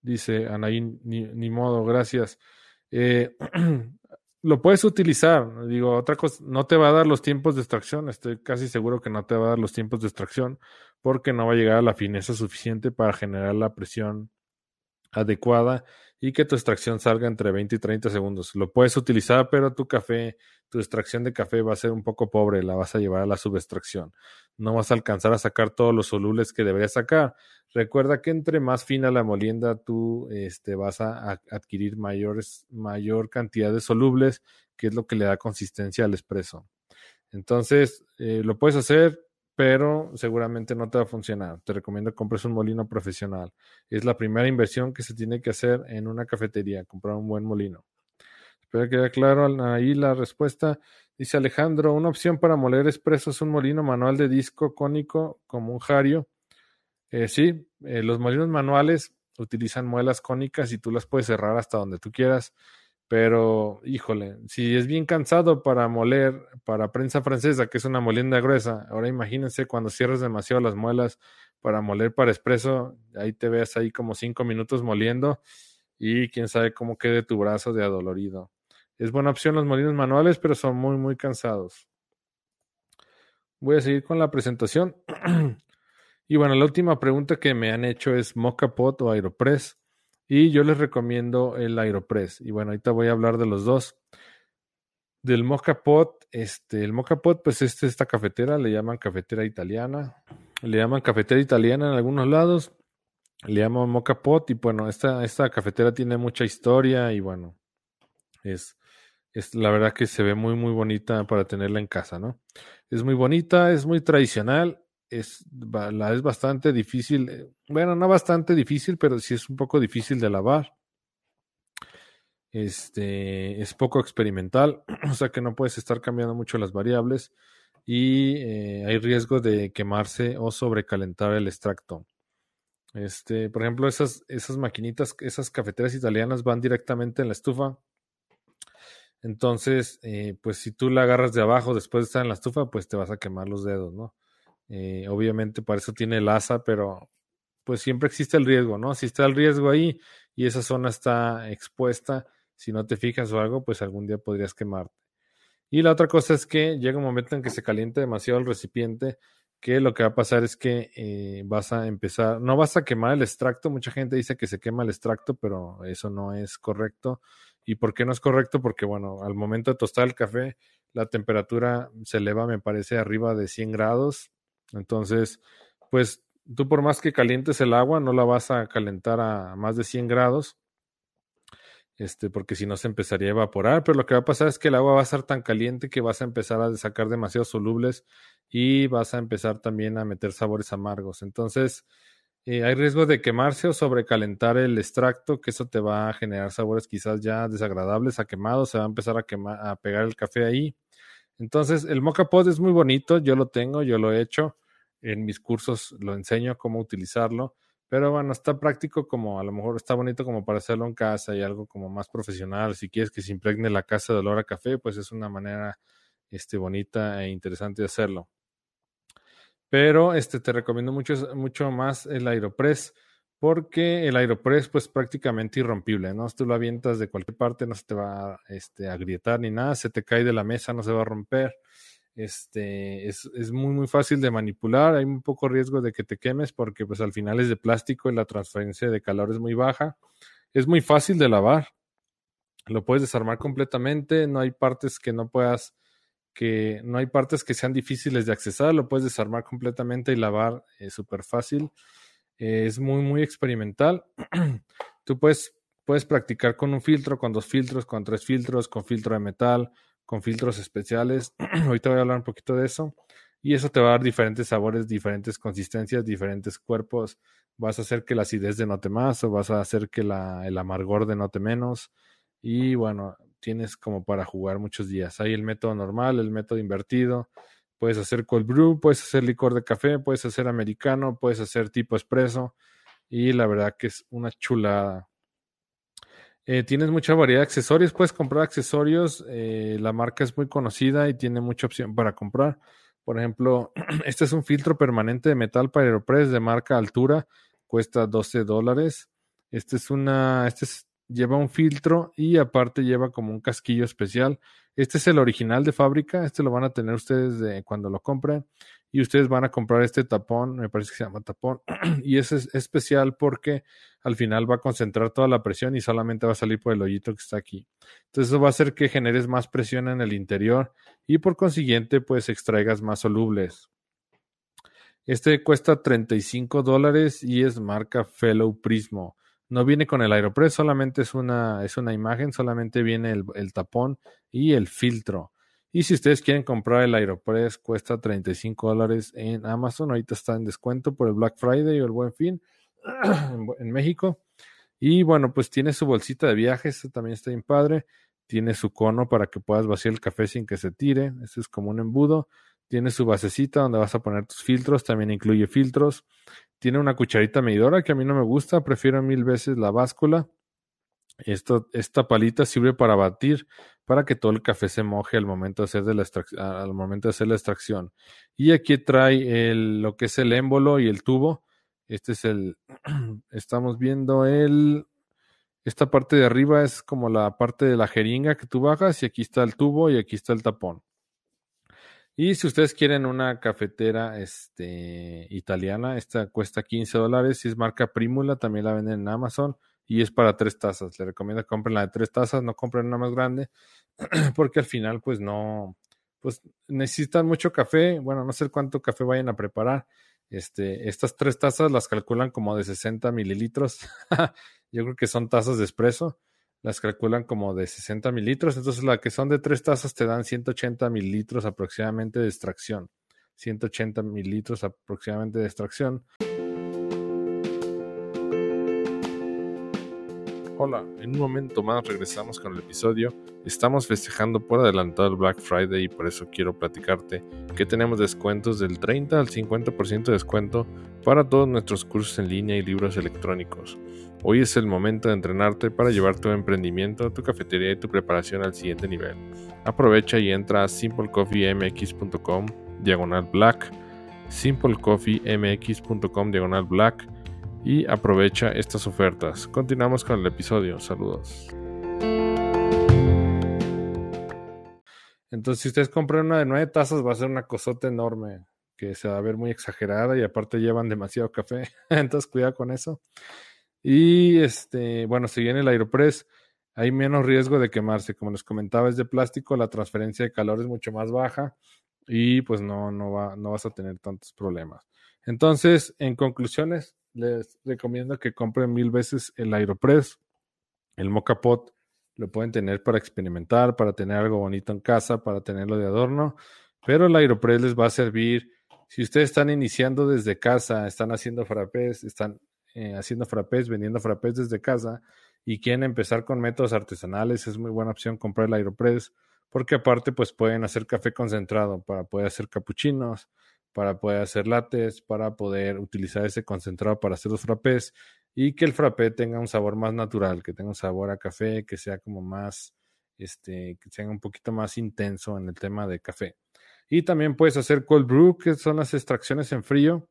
Dice Anaí, ni, ni modo, gracias. Eh, lo puedes utilizar. Digo, otra cosa, no te va a dar los tiempos de extracción. Estoy casi seguro que no te va a dar los tiempos de extracción porque no va a llegar a la fineza suficiente para generar la presión adecuada y que tu extracción salga entre 20 y 30 segundos. Lo puedes utilizar, pero tu café, tu extracción de café va a ser un poco pobre, la vas a llevar a la subextracción. No vas a alcanzar a sacar todos los solubles que deberías sacar. Recuerda que entre más fina la molienda, tú este, vas a, adquirir mayores, mayor cantidad de solubles, que es lo que le da consistencia al espresso. Entonces, eh, lo puedes hacer, pero seguramente no te va a funcionar. Te recomiendo que compres un molino profesional. Es la primera inversión que se tiene que hacer en una cafetería, comprar un buen molino. Espero que quede claro ahí la respuesta. Dice Alejandro, una opción para moler expreso es un molino manual de disco cónico como un jario. Eh, sí, eh, los molinos manuales utilizan muelas cónicas y tú las puedes cerrar hasta donde tú quieras. Pero, híjole, si es bien cansado para moler, para prensa francesa, que es una molienda gruesa, ahora imagínense cuando cierres demasiado las muelas para moler para espresso, ahí te ves ahí como cinco minutos moliendo y quién sabe cómo quede tu brazo de adolorido. Es buena opción los molinos manuales, pero son muy, muy cansados. Voy a seguir con la presentación. y bueno, la última pregunta que me han hecho es Mocha Pot o Aeropress. Y yo les recomiendo el Aeropress. Y bueno, ahorita voy a hablar de los dos. Del Mocha Pot, este, el Mocha Pot, pues este, esta cafetera le llaman cafetera italiana. Le llaman cafetera italiana en algunos lados. Le llaman Mocha Pot. Y bueno, esta, esta cafetera tiene mucha historia y bueno, es, Es, la verdad que se ve muy, muy bonita para tenerla en casa, ¿no? Es muy bonita, es muy tradicional, es, la, es bastante difícil, eh, bueno, no bastante difícil, pero sí es un poco difícil de lavar. Este es poco experimental, o sea que no puedes estar cambiando mucho las variables y eh, hay riesgo de quemarse o sobrecalentar el extracto. Este, por ejemplo, esas, esas maquinitas, esas cafeteras italianas van directamente en la estufa. Entonces, eh, pues si tú la agarras de abajo después de estar en la estufa, pues te vas a quemar los dedos, ¿no? Eh, obviamente para eso tiene el asa, pero pues siempre existe el riesgo, ¿no? Si está el riesgo ahí y esa zona está expuesta, si no te fijas o algo, pues algún día podrías quemarte. Y la otra cosa es que llega un momento en que se calienta demasiado el recipiente, que lo que va a pasar es que eh, vas a empezar, no vas a quemar el extracto, mucha gente dice que se quema el extracto, pero eso no es correcto. ¿Y por qué no es correcto? Porque, bueno, al momento de tostar el café, la temperatura se eleva, me parece, arriba de 100 grados. Entonces, pues tú por más que calientes el agua, no la vas a calentar a más de 100 grados este, porque si no se empezaría a evaporar, pero lo que va a pasar es que el agua va a estar tan caliente que vas a empezar a sacar demasiados solubles y vas a empezar también a meter sabores amargos. Entonces, eh, hay riesgo de quemarse o sobrecalentar el extracto, que eso te va a generar sabores quizás ya desagradables, a quemado, se va a empezar a, quemar, a pegar el café ahí. Entonces, el mocha pot es muy bonito, yo lo tengo, yo lo he hecho, en mis cursos lo enseño cómo utilizarlo pero bueno, está práctico como a lo mejor está bonito como para hacerlo en casa y algo como más profesional. Si quieres que se impregne la casa de olor a café, pues es una manera este, bonita e interesante de hacerlo. Pero este, te recomiendo mucho, mucho más el Aeropress porque el Aeropress pues prácticamente irrompible, ¿no? Si tú lo avientas de cualquier parte no se te va este, a agrietar ni nada, se te cae de la mesa, no se va a romper. Este, es, es, muy, muy fácil de manipular. Hay un poco riesgo de que te quemes porque pues al final es de plástico y la transferencia de calor es muy baja. Es muy fácil de lavar. Lo puedes desarmar completamente. No hay partes que no puedas, que no hay partes que sean difíciles de accesar. Lo puedes desarmar completamente y lavar es súper fácil. Es muy, muy experimental. Tú puedes, puedes practicar con un filtro, con dos filtros, con tres filtros, con filtro de metal, con filtros especiales. Ahorita voy a hablar un poquito de eso. Y eso te va a dar diferentes sabores, diferentes consistencias, diferentes cuerpos. Vas a hacer que la acidez denote más o vas a hacer que la, el amargor denote menos. Y bueno, tienes como para jugar muchos días. Hay el método normal, el método invertido. Puedes hacer cold brew, puedes hacer licor de café, puedes hacer americano, puedes hacer tipo espresso. Y la verdad que es una chulada. Eh, tienes mucha variedad de accesorios, puedes comprar accesorios, eh, la marca es muy conocida y tiene mucha opción para comprar. Por ejemplo, este es un filtro permanente de metal para Aeropress de marca Altura, cuesta 12 dólares. Este es una, este lleva un filtro y aparte lleva como un casquillo especial. Este es el original de fábrica, este lo van a tener ustedes de cuando lo compren y ustedes van a comprar este tapón, me parece que se llama tapón, y es especial porque al final va a concentrar toda la presión y solamente va a salir por el hoyito que está aquí. Entonces eso va a hacer que generes más presión en el interior y por consiguiente pues extraigas más solubles. Este cuesta 35 dólares y es marca Fellow Prismo. No viene con el Aeropress, solamente es una, es una imagen, solamente viene el, el tapón y el filtro. Y si ustedes quieren comprar el Aeropress, cuesta 35 dólares en Amazon. Ahorita está en descuento por el Black Friday o el Buen Fin en México. Y bueno, pues tiene su bolsita de viajes, también está bien padre. Tiene su cono para que puedas vaciar el café sin que se tire. Este es como un embudo. Tiene su basecita donde vas a poner tus filtros. También incluye filtros. Tiene una cucharita medidora que a mí no me gusta. Prefiero mil veces la báscula. Esta palita sirve para batir, para que todo el café se moje al momento de hacer, de la, al momento de hacer la extracción. Y aquí trae el, lo que es el émbolo y el tubo. Este es el, estamos viendo el, esta parte de arriba es como la parte de la jeringa que tú bajas y aquí está el tubo y aquí está el tapón. Y si ustedes quieren una cafetera este, italiana, esta cuesta 15 dólares. Si es marca Primula, también la venden en Amazon y es para tres tazas. Le recomiendo que compren la de tres tazas, no compren una más grande, porque al final, pues no, pues necesitan mucho café. Bueno, no sé cuánto café vayan a preparar. Este, estas tres tazas las calculan como de 60 mililitros. Yo creo que son tazas de espresso. Las calculan como de 60 mililitros, entonces la que son de tres tazas te dan 180 mililitros aproximadamente de extracción. 180 mililitros aproximadamente de extracción. Hola, en un momento más regresamos con el episodio. Estamos festejando por adelantado el Black Friday y por eso quiero platicarte que tenemos descuentos del 30 al 50% de descuento para todos nuestros cursos en línea y libros electrónicos. Hoy es el momento de entrenarte para llevar tu emprendimiento, tu cafetería y tu preparación al siguiente nivel. Aprovecha y entra a simplecoffeemx.com diagonal black, simplecoffeemx.com diagonal black y aprovecha estas ofertas. Continuamos con el episodio. Saludos. Entonces, si ustedes compran una de nueve tazas, va a ser una cosota enorme que se va a ver muy exagerada y aparte llevan demasiado café. Entonces, cuidado con eso. Y este, bueno, si viene el Aeropress, hay menos riesgo de quemarse. Como les comentaba, es de plástico, la transferencia de calor es mucho más baja y pues no, no, va, no vas a tener tantos problemas. Entonces, en conclusiones, les recomiendo que compren mil veces el Aeropress, el Mocha Pot, lo pueden tener para experimentar, para tener algo bonito en casa, para tenerlo de adorno, pero el Aeropress les va a servir si ustedes están iniciando desde casa, están haciendo frappés, están eh, haciendo frappés, vendiendo frappés desde casa y quieren empezar con métodos artesanales, es muy buena opción comprar el Aeropress porque aparte pues pueden hacer café concentrado para poder hacer capuchinos, para poder hacer lates, para poder utilizar ese concentrado para hacer los frappés y que el frappé tenga un sabor más natural, que tenga un sabor a café, que sea como más, este, que sea un poquito más intenso en el tema de café. Y también puedes hacer cold brew, que son las extracciones en frío.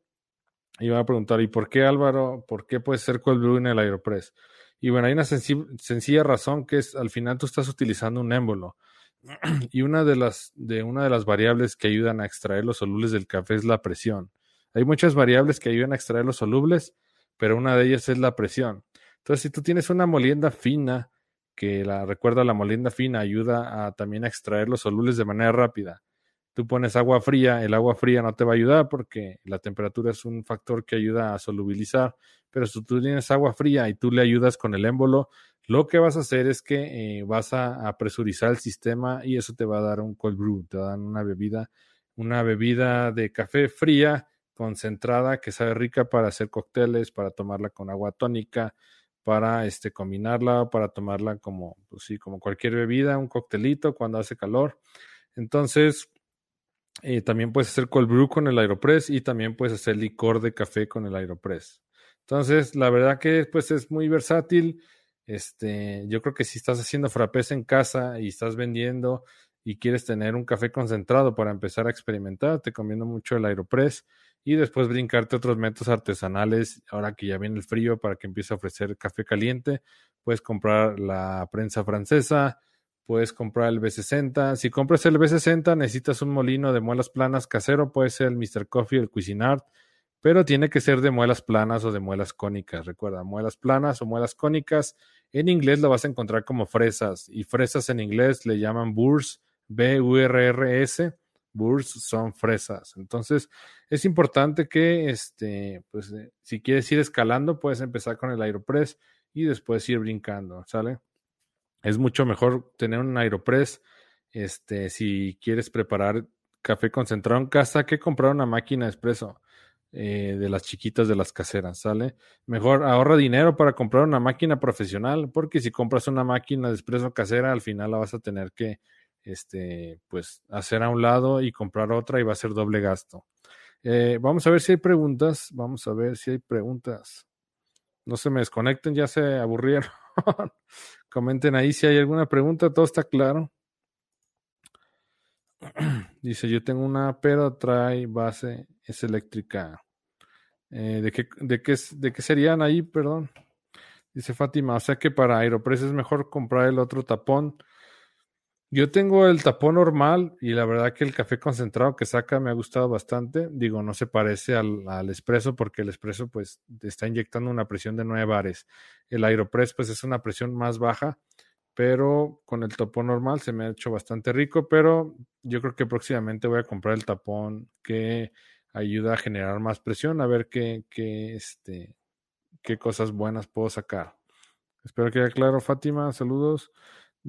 Y van a preguntar, ¿y por qué Álvaro? ¿Por qué puedes hacer cold brew en el Aeropress? Y bueno, hay una sencilla razón que es al final tú estás utilizando un émbolo. y una de las, de una de las variables que ayudan a extraer los solubles del café es la presión. Hay muchas variables que ayudan a extraer los solubles, pero una de ellas es la presión. Entonces, si tú tienes una molienda fina, que la recuerda la molienda fina ayuda a también a extraer los solubles de manera rápida. Tú pones agua fría, el agua fría no te va a ayudar porque la temperatura es un factor que ayuda a solubilizar, pero si tú tienes agua fría y tú le ayudas con el émbolo, lo que vas a hacer es que eh, vas a, presurizar el sistema y eso te va a dar un cold brew, te a dar una bebida, una bebida de café fría, concentrada, que sabe rica para hacer cócteles, para tomarla con agua tónica, para este, combinarla, para tomarla como, pues sí, como cualquier bebida, un coctelito cuando hace calor. Entonces, eh, también puedes hacer cold brew con el Aeropress y también puedes hacer licor de café con el Aeropress. Entonces, la verdad que pues es muy versátil este, yo creo que si estás haciendo frappés en casa y estás vendiendo y quieres tener un café concentrado para empezar a experimentar, te conviene mucho el Aeropress y después brincarte otros métodos artesanales. Ahora que ya viene el frío, para que empiece a ofrecer café caliente, puedes comprar la prensa francesa, puedes comprar el B60. Si compras el B60, necesitas un molino de muelas planas casero, puede ser el Mr. Coffee, el Cuisinart, pero tiene que ser de muelas planas o de muelas cónicas. Recuerda, muelas planas o muelas cónicas en inglés lo vas a encontrar como fresas y fresas en inglés le llaman burrs, B-U-R-R-S. Burrs son fresas. Entonces es importante que este, pues, eh, si quieres ir escalando, puedes empezar con el Aeropress y después ir brincando, ¿sale? Es mucho mejor tener un Aeropress este, si quieres preparar café concentrado en casa que comprar una máquina de espresso. Eh, de las chiquitas de las caseras, ¿sale? Mejor ahorra dinero para comprar una máquina profesional, porque si compras una máquina de expreso casera, al final la vas a tener que, este, pues, hacer a un lado y comprar otra y va a ser doble gasto. Eh, vamos a ver si hay preguntas, vamos a ver si hay preguntas. No se me desconecten, ya se aburrieron. Comenten ahí si hay alguna pregunta, todo está claro. Dice, yo tengo una, pero trae base, es eléctrica. Eh, ¿de, qué, de, qué, ¿De qué serían ahí, perdón? Dice Fátima, o sea que para Aeropress es mejor comprar el otro tapón. Yo tengo el tapón normal y la verdad que el café concentrado que saca me ha gustado bastante. Digo, no se parece al, espresso porque el espresso pues está inyectando una presión de 9 bares. El Aeropress pues es una presión más baja pero con el tapón normal se me ha hecho bastante rico, pero yo creo que próximamente voy a comprar el tapón que ayuda a generar más presión, a ver qué, qué, este, qué cosas buenas puedo sacar. Espero que haya claro, Fátima. Saludos.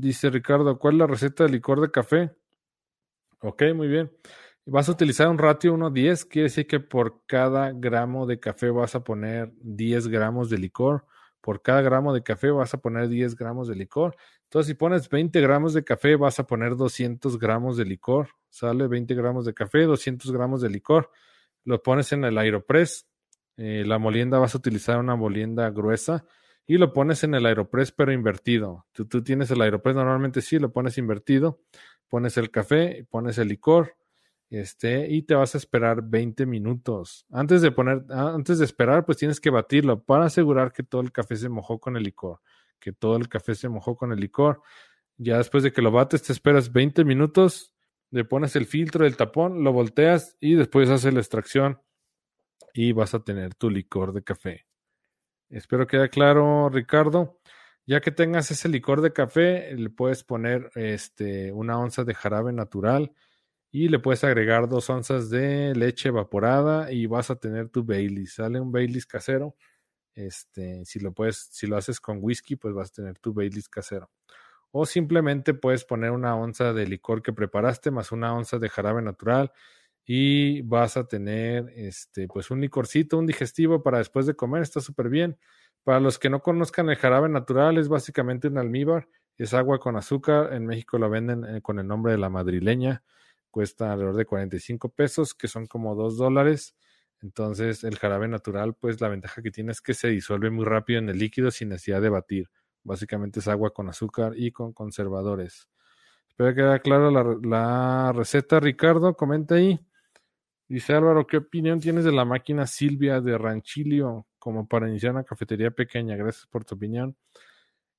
Dice Ricardo, ¿cuál es la receta de licor de café? Ok, muy bien. Vas a utilizar un ratio 1-10, quiere decir que por cada gramo de café vas a poner 10 gramos de licor. Por cada gramo de café vas a poner 10 gramos de licor. Entonces, si pones 20 gramos de café, vas a poner 200 gramos de licor. Sale 20 gramos de café, 200 gramos de licor. Lo pones en el Aeropress. Eh, la molienda vas a utilizar una molienda gruesa y lo pones en el Aeropress, pero invertido. Tú, tú tienes el Aeropress, normalmente sí, lo pones invertido. Pones el café, pones el licor, este, y te vas a esperar 20 minutos. Antes de poner, antes de esperar, pues tienes que batirlo para asegurar que todo el café se mojó con el licor que todo el café se mojó con el licor. Ya después de que lo bates, te esperas 20 minutos, le pones el filtro del tapón, lo volteas y después haces la extracción y vas a tener tu licor de café. Espero que quede claro, Ricardo. Ya que tengas ese licor de café, le puedes poner este, una onza de jarabe natural y le puedes agregar dos onzas de leche evaporada y vas a tener tu Baileys. Sale un Baileys casero este, si lo puedes, si lo haces con whisky, pues vas a tener tu Baileys casero. O simplemente puedes poner una onza de licor que preparaste más una onza de jarabe natural y vas a tener este, pues un licorcito, un digestivo para después de comer, está súper bien. Para los que no conozcan el jarabe natural, es básicamente un almíbar, es agua con azúcar, en México lo venden eh, con el nombre de la madrileña, cuesta alrededor de 45 pesos, que son como 2 dólares. Entonces, el jarabe natural, pues la ventaja que tiene es que se disuelve muy rápido en el líquido sin necesidad de batir. Básicamente es agua con azúcar y con conservadores. Espero que quede clara la, receta, Ricardo. Comenta ahí. Dice Álvaro, ¿qué opinión tienes de la máquina Silvia de Ranchilio como para iniciar una cafetería pequeña? Gracias por tu opinión.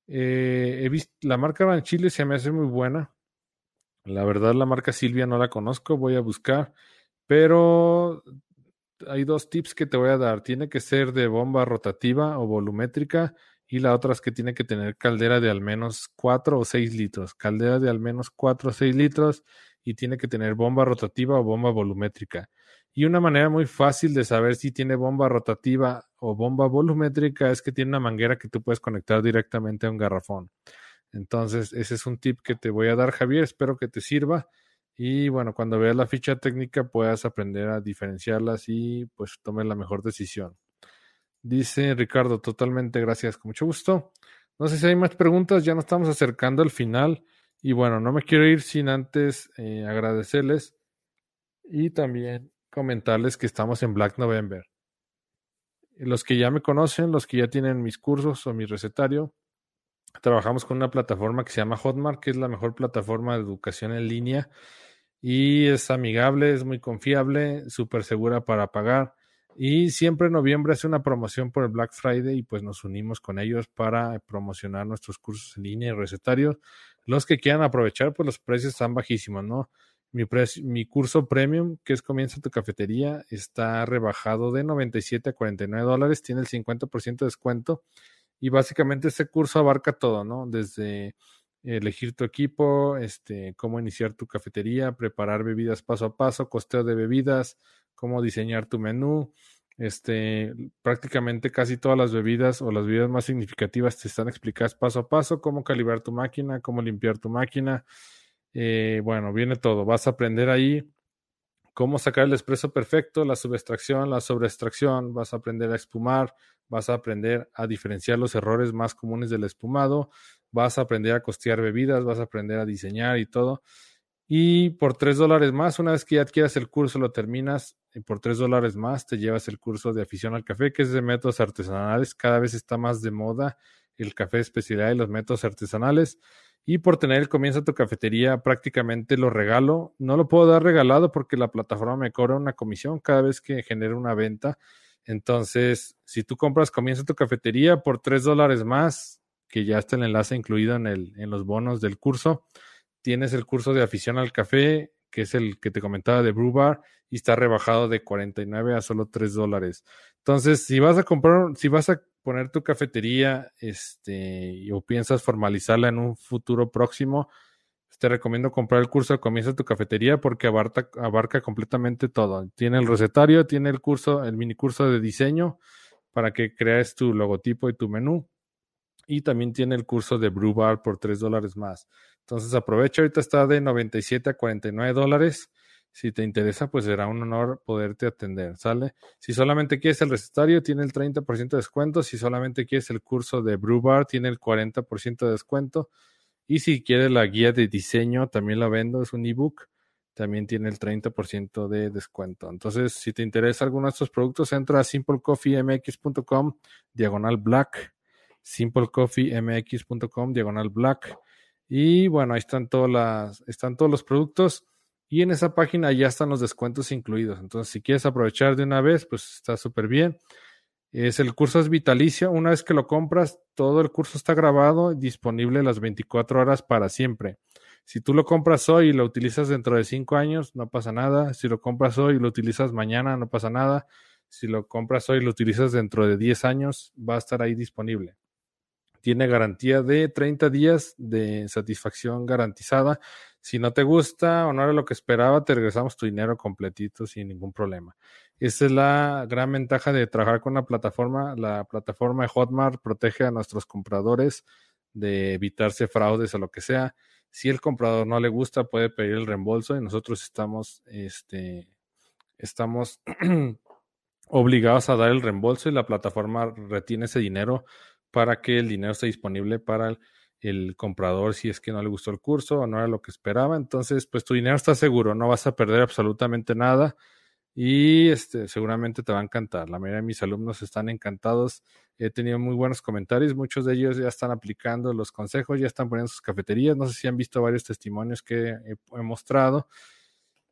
Eh, he visto, la marca Ranchilio se me hace muy buena. La verdad, la marca Silvia no la conozco, voy a buscar. Pero hay dos tips que te voy a dar. Tiene que ser de bomba rotativa o volumétrica y la otra es que tiene que tener caldera de al menos 4 o 6 litros. Caldera de al menos 4 o 6 litros y tiene que tener bomba rotativa o bomba volumétrica. Y una manera muy fácil de saber si tiene bomba rotativa o bomba volumétrica es que tiene una manguera que tú puedes conectar directamente a un garrafón. Entonces, ese es un tip que te voy a dar, Javier. Espero que te sirva. Y bueno, cuando veas la ficha técnica puedas aprender a diferenciarlas y pues tomes la mejor decisión. Dice Ricardo, totalmente gracias, con mucho gusto. No sé si hay más preguntas, ya nos estamos acercando al final. Y bueno, no me quiero ir sin antes eh, agradecerles y también comentarles que estamos en Black November. Los que ya me conocen, los que ya tienen mis cursos o mi recetario, trabajamos con una plataforma que se llama Hotmart, que es la mejor plataforma de educación en línea y es amigable, es muy confiable, súper segura para pagar. Y siempre en noviembre hace una promoción por el Black Friday y pues nos unimos con ellos para promocionar nuestros cursos en línea y recetarios. Los que quieran aprovechar, pues los precios están bajísimos, ¿no? Mi, mi curso premium, que es Comienza tu cafetería, está rebajado de 97 a 49 dólares, tiene el 50% de descuento y básicamente ese curso abarca todo, ¿no? Desde elegir tu equipo, este, cómo iniciar tu cafetería, preparar bebidas paso a paso, costeo de bebidas, cómo diseñar tu menú. Este, prácticamente casi todas las bebidas o las bebidas más significativas te están explicadas paso a paso, cómo calibrar tu máquina, cómo limpiar tu máquina. Eh, bueno, viene todo. Vas a aprender ahí cómo sacar el espresso perfecto, la subextracción, la sobreextracción, vas a aprender a espumar, vas a aprender a diferenciar los errores más comunes del espumado, vas a aprender a costear bebidas, vas a aprender a diseñar y todo. Y por tres dólares más, una vez que ya adquieras el curso, lo terminas, y por tres dólares más te llevas el curso de afición al café, que es de métodos artesanales. Cada vez está más de moda el café de especialidad y los métodos artesanales. Y por tener el comienzo de tu cafetería, prácticamente lo regalo. No lo puedo dar regalado porque la plataforma me cobra una comisión cada vez que genera una venta. Entonces, si tú compras comienza tu cafetería por tres dólares más, que ya está el enlace incluido en, el, en los bonos del curso. Tienes el curso de afición al café, que es el que te comentaba de Brew Bar, y está rebajado de 49 a solo 3 dólares. Entonces, si vas a comprar, si vas a poner tu cafetería, este, o piensas formalizarla en un futuro próximo, te recomiendo comprar el curso Comienza tu cafetería porque abarca, abarca completamente todo. Tiene el recetario, tiene el curso, el mini curso de diseño para que crees tu logotipo y tu menú y también tiene el curso de Brew Bar por 3 dólares más. Entonces aprovecha, ahorita está de 97 a 49 dólares. Si te interesa, pues será un honor poderte atender, ¿sale? Si solamente quieres el recetario, tiene el 30% de descuento. Si solamente quieres el curso de Brew Bar, tiene el 40% de descuento. Y si quieres la guía de diseño, también la vendo, es un ebook también tiene el 30% de descuento. Entonces, si te interesa alguno de estos productos, entra a simplecoffeemx.com, diagonal black, simplecoffeemx.com, diagonal black. Y bueno, ahí están, todas las, están todos los productos. Y en esa página ya están los descuentos incluidos. Entonces, si quieres aprovechar de una vez, pues está súper bien. Es el curso es vitalicio. Una vez que lo compras, todo el curso está grabado, disponible las 24 horas para siempre. Si tú lo compras hoy y lo utilizas dentro de cinco años, no pasa nada. Si lo compras hoy y lo utilizas mañana, no pasa nada. Si lo compras hoy y lo utilizas dentro de 10 años, va a estar ahí disponible. Tiene garantía de 30 días de satisfacción garantizada. Si no te gusta o no era lo que esperaba, te regresamos tu dinero completito sin ningún problema. Esa es la gran ventaja de trabajar con la plataforma. La plataforma de Hotmart protege a nuestros compradores de evitarse fraudes o lo que sea. Si el comprador no le gusta, puede pedir el reembolso y nosotros estamos, este, estamos obligados a dar el reembolso y la plataforma retiene ese dinero para que el dinero esté disponible para el, comprador si es que no le gustó el curso o no era lo que esperaba. Entonces, pues tu dinero está seguro, no vas a perder absolutamente nada y este, seguramente te va a encantar. La mayoría de mis alumnos están encantados. He tenido muy buenos comentarios. Muchos de ellos ya están aplicando los consejos, ya están poniendo sus cafeterías. No sé si han visto varios testimonios que he, mostrado.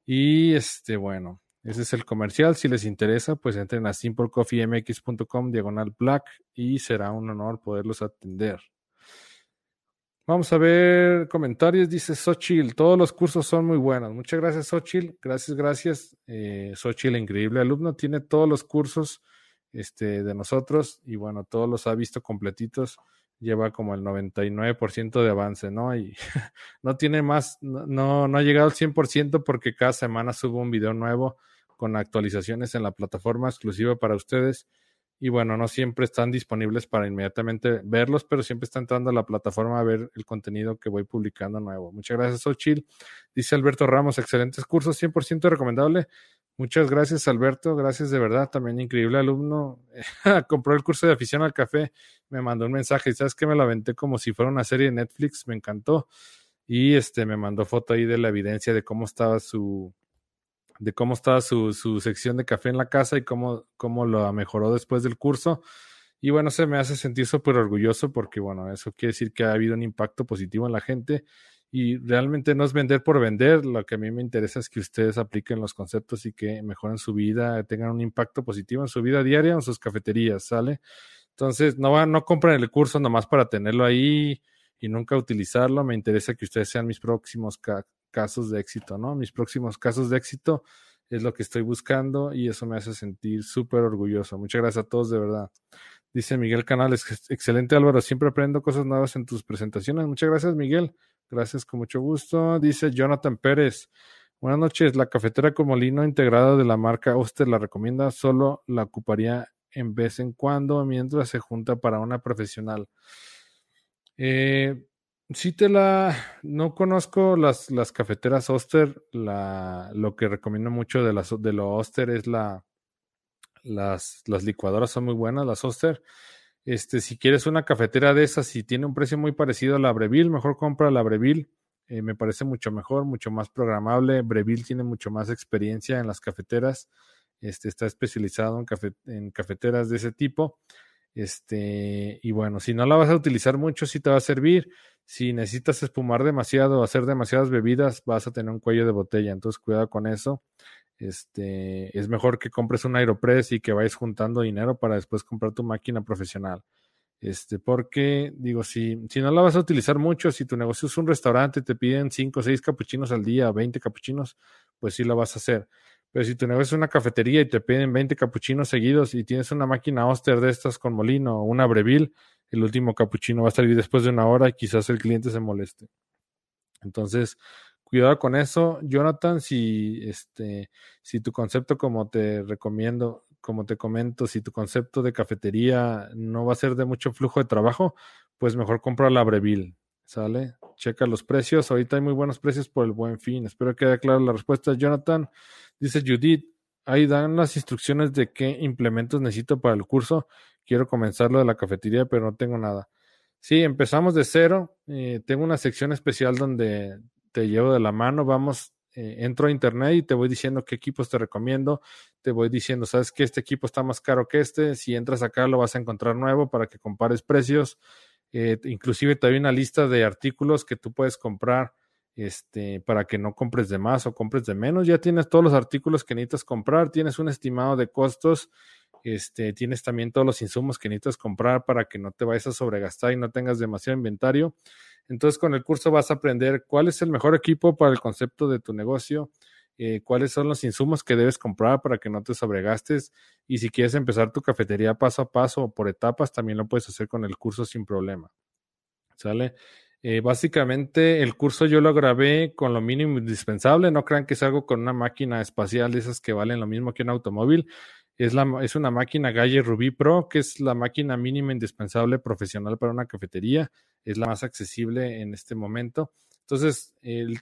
Y este, bueno, ese es el comercial. Si les interesa, pues entren a simplecoffeemx.com diagonal black y será un honor poderlos atender. Vamos a ver comentarios. Dice Xochitl, todos los cursos son muy buenos. Muchas gracias, Xochitl. Gracias, gracias. Eh, Xochitl, increíble alumno, tiene todos los cursos este, de nosotros y bueno, todos los ha visto completitos. Lleva como el 99% de avance, ¿no? Y no tiene más, no, no ha llegado al 100% porque cada semana subo un video nuevo con actualizaciones en la plataforma exclusiva para ustedes y bueno, no siempre están disponibles para inmediatamente verlos, pero siempre está entrando a la plataforma a ver el contenido que voy publicando nuevo. Muchas gracias, Ochil. Dice Alberto Ramos, excelentes cursos, 100% recomendable. Muchas gracias, Alberto. Gracias de verdad. También increíble alumno. Compró el curso de afición al café. Me mandó un mensaje y sabes que me lo aventé como si fuera una serie de Netflix. Me encantó. Y este me mandó foto ahí de la evidencia de cómo estaba su, de cómo estaba su, su sección de café en la casa y cómo, cómo lo mejoró después del curso. Y bueno, se me hace sentir súper orgulloso porque, bueno, eso quiere decir que ha habido un impacto positivo en la gente y realmente no es vender por vender, lo que a mí me interesa es que ustedes apliquen los conceptos y que mejoren su vida, tengan un impacto positivo en su vida diaria, en sus cafeterías, ¿sale? Entonces, no, no compren el curso nomás para tenerlo ahí y nunca utilizarlo, me interesa que ustedes sean mis próximos casos de éxito, ¿no? Mis próximos casos de éxito es lo que estoy buscando y eso me hace sentir súper orgulloso. Muchas gracias a todos, de verdad. Dice Miguel Canales, excelente Álvaro, siempre aprendo cosas nuevas en tus presentaciones. Muchas gracias, Miguel. Gracias, con mucho gusto. Dice Jonathan Pérez. Buenas noches. La cafetera con molino integrada de la marca Oster la recomienda. Solo la ocuparía en vez en cuando mientras se junta para una profesional. Eh, Sí te la... No conozco las, las cafeteras Oster. La, lo que recomiendo mucho de, las, de lo Oster es la... Las, las licuadoras son muy buenas, las Oster. Este, si quieres una cafetera de esas y tiene un precio muy parecido a la Breville, mejor compra la Breville. Eh, me parece mucho mejor, mucho más programable. Breville tiene mucho más experiencia en las cafeteras. Este, está especializado en, en cafeteras de ese tipo. Este, y bueno, si no la vas a utilizar mucho, sí te va a servir. Si necesitas espumar demasiado hacer demasiadas bebidas, vas a tener un cuello de botella. Entonces, cuidado con eso. Este, es mejor que compres un Aeropress y que vayas juntando dinero para después comprar tu máquina profesional. Este, porque, digo, si, si no la vas a utilizar mucho, si tu negocio es un restaurante, te piden 5 o 6 capuchinos al día, 20 capuchinos, pues sí lo vas a hacer. Pero si tu negocio es una cafetería y te piden 20 capuchinos seguidos y tienes una máquina Oster de estas con molino o una Breville, el último capuchino va a salir después de una hora y quizás el cliente se moleste. Entonces, cuidado con eso. Jonathan, si este, si tu concepto, como te recomiendo, como te comento, si tu concepto de cafetería no va a ser de mucho flujo de trabajo, pues mejor compra la Breville, ¿sale? Checa los precios. Ahorita hay muy buenos precios por el buen fin. Espero que quede clara la respuesta. Jonathan dice Judith, ahí dan las instrucciones de qué implementos necesito para el curso. Quiero comenzar lo de la cafetería, pero no tengo nada. Sí, empezamos de cero. Eh, tengo una sección especial donde te llevo de la mano. Vamos, eh, entro a internet y te voy diciendo qué equipos te recomiendo. Te voy diciendo, sabes que este equipo está más caro que este. Si entras acá lo vas a encontrar nuevo para que compares precios. Eh, inclusive te doy una lista de artículos que tú puedes comprar este, para que no compres de más o compres de menos. Ya tienes todos los artículos que necesitas comprar, tienes un estimado de costos, este, tienes también todos los insumos que necesitas comprar para que no te vayas a sobregastar y no tengas demasiado inventario. Entonces, con el curso vas a aprender cuál es el mejor equipo para el concepto de tu negocio, eh, cuáles son los insumos que debes comprar para que no te sobregastes. Y si quieres empezar tu cafetería paso a paso o por etapas, también lo puedes hacer con el curso sin problema. ¿Sale? Eh, básicamente el curso yo lo grabé con lo mínimo indispensable. No crean que es algo con una máquina espacial de esas que valen lo mismo que un automóvil. Es, la, es una máquina Galle Ruby Pro, que es la máquina mínima indispensable profesional para una cafetería. Es la más accesible en este momento. Entonces,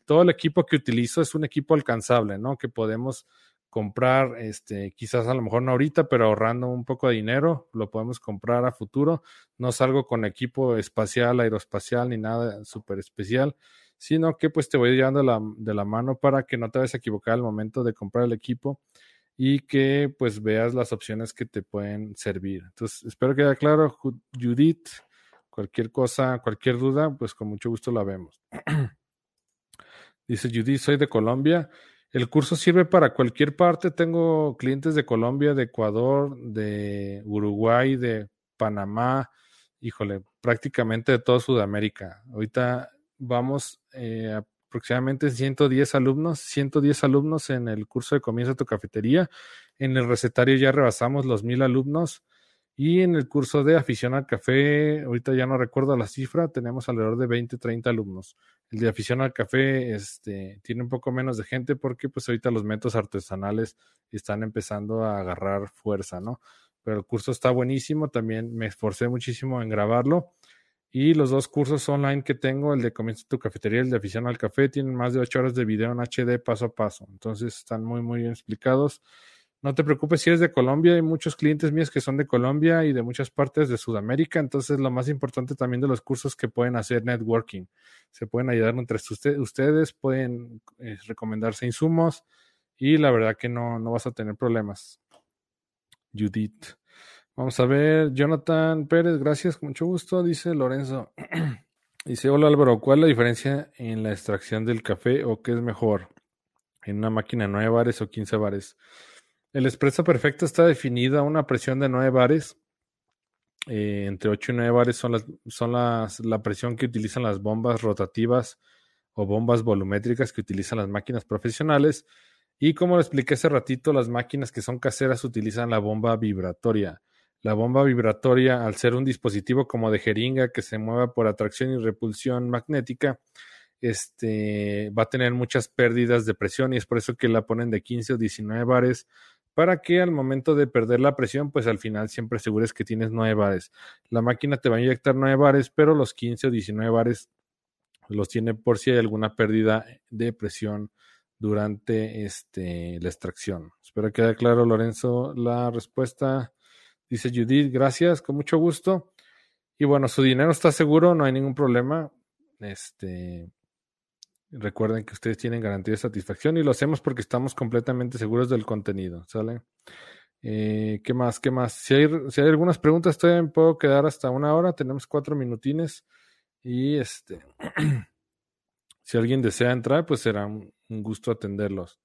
todo el equipo que utilizo es un equipo alcanzable, ¿no? Que podemos comprar, este, quizás a lo mejor no ahorita, pero ahorrando un poco de dinero, lo podemos comprar a futuro. No salgo con equipo espacial, aeroespacial, ni nada súper especial, sino que pues te voy llevando la, de la mano para que no te vayas a equivocar al momento de comprar el equipo y que pues veas las opciones que te pueden servir. Entonces, espero que quede claro, Judith. Cualquier cosa, cualquier duda, pues con mucho gusto la vemos. Dice Judy, soy de Colombia. El curso sirve para cualquier parte. Tengo clientes de Colombia, de Ecuador, de Uruguay, de Panamá, híjole, prácticamente de toda Sudamérica. Ahorita vamos eh, aproximadamente 110 alumnos, 110 alumnos en el curso de Comienza tu cafetería. En el recetario ya rebasamos los mil alumnos. Y en el curso de afición al café, ahorita ya no recuerdo la cifra, tenemos alrededor de 20, 30 alumnos. El de afición al café este, tiene un poco menos de gente porque pues ahorita los métodos artesanales están empezando a agarrar fuerza, ¿no? Pero el curso está buenísimo, también me esforcé muchísimo en grabarlo. Y los dos cursos online que tengo, el de Comienza tu cafetería y el de afición al café, tienen más de 8 horas de video en HD paso a paso. Entonces están muy, muy bien explicados. No te preocupes si eres de Colombia, hay muchos clientes míos que son de Colombia y de muchas partes de Sudamérica, entonces lo más importante también de los cursos que pueden hacer networking. Se pueden ayudar entre ustedes, pueden eh, recomendarse insumos y la verdad que no, no vas a tener problemas. Judith. Vamos a ver, Jonathan Pérez, gracias, con mucho gusto, dice Lorenzo. dice, hola Álvaro, ¿cuál es la diferencia en la extracción del café o qué es mejor? ¿En una máquina 9 bares o 15 bares? El espresso perfecto está definido a una presión de 9 bares. Eh, entre 8 y 9 bares son, las, la presión que utilizan las bombas rotativas o bombas volumétricas que utilizan las máquinas profesionales. Y como lo expliqué hace ratito, las máquinas que son caseras utilizan la bomba vibratoria. La bomba vibratoria, al ser un dispositivo como de jeringa que se mueva por atracción y repulsión magnética, este, va a tener muchas pérdidas de presión y es por eso que la ponen de 15 o 19 bares para que al momento de perder la presión, pues al final siempre asegures que tienes 9 bares. La máquina te va a inyectar 9 bares, pero los 15 o 19 bares los tiene por si hay alguna pérdida de presión durante este, la extracción. Espero que quede claro, Lorenzo, la respuesta. Dice Judith, gracias, con mucho gusto. Y bueno, su dinero está seguro, no hay ningún problema. Este, Recuerden que ustedes tienen garantía de satisfacción y lo hacemos porque estamos completamente seguros del contenido, ¿sale? Eh, ¿Qué más? ¿Qué más? Si hay, si hay algunas preguntas, todavía puedo quedar hasta una hora. Tenemos cuatro minutines. Y este, si alguien desea entrar, pues será un, gusto atenderlos.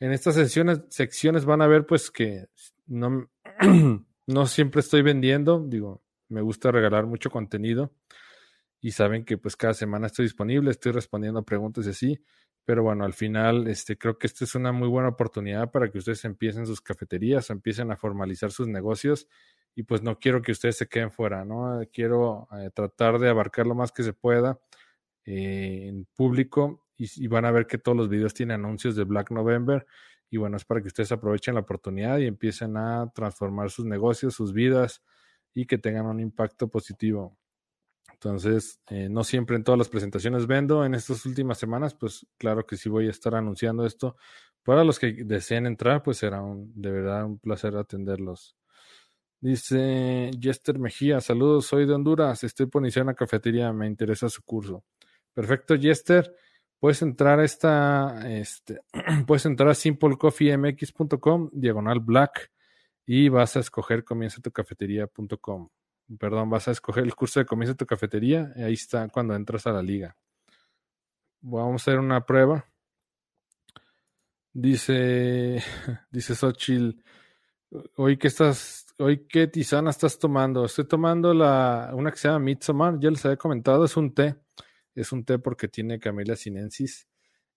En estas secciones, secciones van a ver, pues, que no, no siempre estoy vendiendo. Digo, me gusta regalar mucho contenido y saben que pues cada semana estoy disponible, estoy respondiendo preguntas y así, pero bueno, al final este, creo que esta es una muy buena oportunidad para que ustedes empiecen sus cafeterías, empiecen a formalizar sus negocios y pues no quiero que ustedes se queden fuera, ¿no? Quiero eh, tratar de abarcar lo más que se pueda eh, en público y, y, van a ver que todos los videos tienen anuncios de Black November Y bueno, es para que ustedes aprovechen la oportunidad y empiecen a transformar sus negocios, sus vidas y que tengan un impacto positivo. Entonces, eh, no siempre en todas las presentaciones vendo. En estas últimas semanas, pues claro que sí voy a estar anunciando esto. Para los que deseen entrar, pues será un, de verdad un placer atenderlos. Dice Jester Mejía, saludos, soy de Honduras, estoy por iniciar una cafetería, me interesa su curso. Perfecto, Jester, puedes entrar a esta, este, puedes entrar a simplecoffeemx.com, diagonal black, y vas a escoger comienza tu cafetería.com. Perdón, vas a escoger el curso de comienza tu cafetería, y ahí está cuando entras a la liga. Vamos a hacer una prueba. Dice, dice Xochitl, hoy que estás hoy qué tisana estás tomando. Estoy tomando la, una que se llama Midsommar, ya les había comentado, es un té. Es un té porque tiene Camellia sinensis,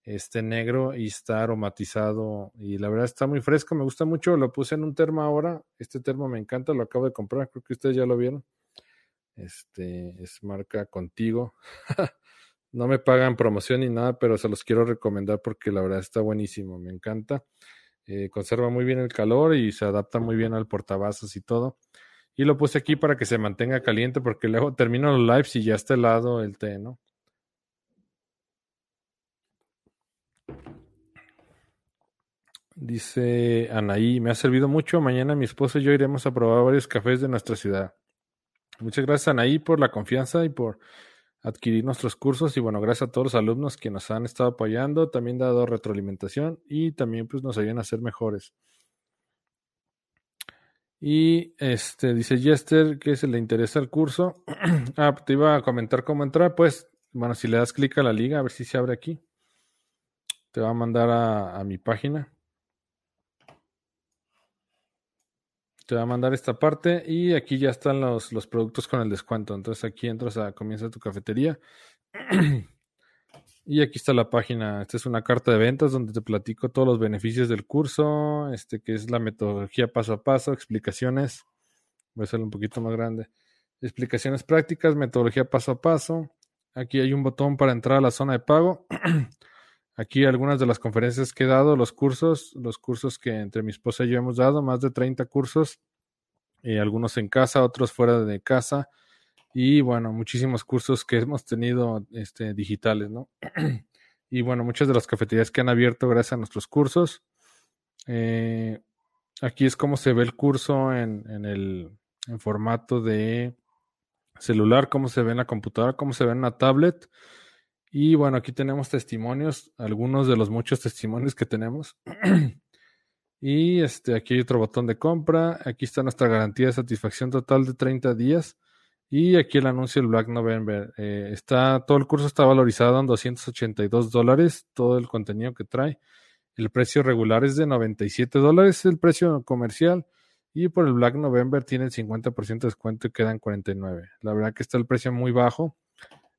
este negro y está aromatizado y la verdad está muy fresco, me gusta mucho. Lo puse en un termo ahora. Este termo me encanta, lo acabo de comprar, creo que ustedes ya lo vieron. Este es marca Contigo. no me pagan promoción ni nada, pero se los quiero recomendar porque la verdad está buenísimo, me encanta. Eh, conserva muy bien el calor y se adapta muy bien al portavasos y todo. Y lo puse aquí para que se mantenga caliente porque luego termino los lives y ya está helado el té, ¿no? Dice Anaí, me ha servido mucho. Mañana mi esposo y yo iremos a probar varios cafés de nuestra ciudad. Muchas gracias Anaí por la confianza y por adquirir nuestros cursos y bueno, gracias a todos los alumnos que nos han estado apoyando, también dado retroalimentación y también pues nos ayudan a ser mejores. Y este dice Jester que se le interesa el curso. ah, te iba a comentar cómo entrar, pues bueno, si le das clic a la liga, a ver si se abre aquí. Te va a mandar a mi página. Te va a mandar esta parte y aquí ya están los, los productos con el descuento. Entonces aquí entras a Comienza tu cafetería. y aquí está la página. Esta es una carta de ventas donde te platico todos los beneficios del curso, este que es la metodología paso a paso, explicaciones. Voy a hacerlo un poquito más grande. Explicaciones prácticas, metodología paso a paso. Aquí hay un botón para entrar a la zona de pago. Aquí algunas de las conferencias que he dado, los cursos, los cursos que entre mi esposa y yo hemos dado, más de 30 cursos, eh, algunos en casa, otros fuera de casa, y bueno, muchísimos cursos que hemos tenido este, digitales, ¿no? y bueno, muchas de las cafeterías que han abierto gracias a nuestros cursos. Eh, aquí es como se ve el curso en, en el en formato de celular, cómo se ve en la computadora, cómo se ve en la tablet. Y bueno, aquí tenemos testimonios, algunos de los muchos testimonios que tenemos. y este, aquí hay otro botón de compra. Aquí está nuestra garantía de satisfacción total de 30 días. Y aquí el anuncio del Black November. Eh, está, todo el curso está valorizado en 282 dólares, todo el contenido que trae. El precio regular es de 97 dólares, el precio comercial. Y por el Black November tiene el 50% de descuento y quedan 49. La verdad que está el precio muy bajo.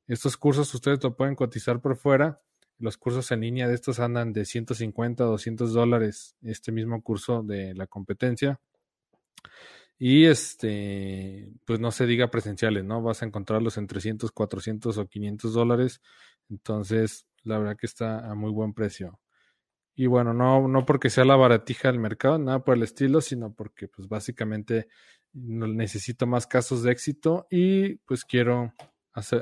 Estos cursos ustedes lo pueden cotizar por fuera. Los cursos en línea de estos andan de 150 a 200 dólares. Este mismo curso de la competencia. Y este, pues no se diga presenciales, ¿no? Vas a encontrarlos en 300, 400 o 500 dólares. Entonces, la verdad que está a muy buen precio. Y bueno, no, no porque sea la baratija del mercado, nada por el estilo, sino porque pues básicamente necesito más casos de éxito y pues quiero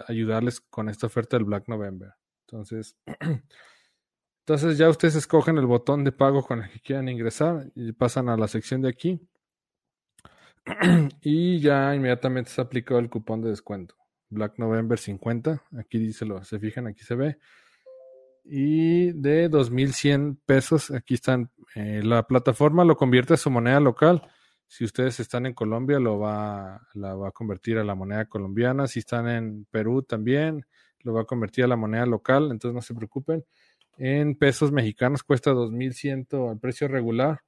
ayudarles con esta oferta del Black November. Entonces, entonces ya ustedes escogen el botón de pago con el que quieran ingresar y pasan a la sección de aquí. y ya inmediatamente se aplicó el cupón de descuento. Black November 50. Aquí dice lo, se fijan, aquí se ve. Y de 2100 pesos, aquí están. Eh, la plataforma lo convierte a su moneda local si ustedes están en Colombia, lo va, la va a convertir a la moneda colombiana. Si están en Perú también, lo va a convertir a la moneda local. Entonces no se preocupen. En pesos mexicanos cuesta 2.100, el precio regular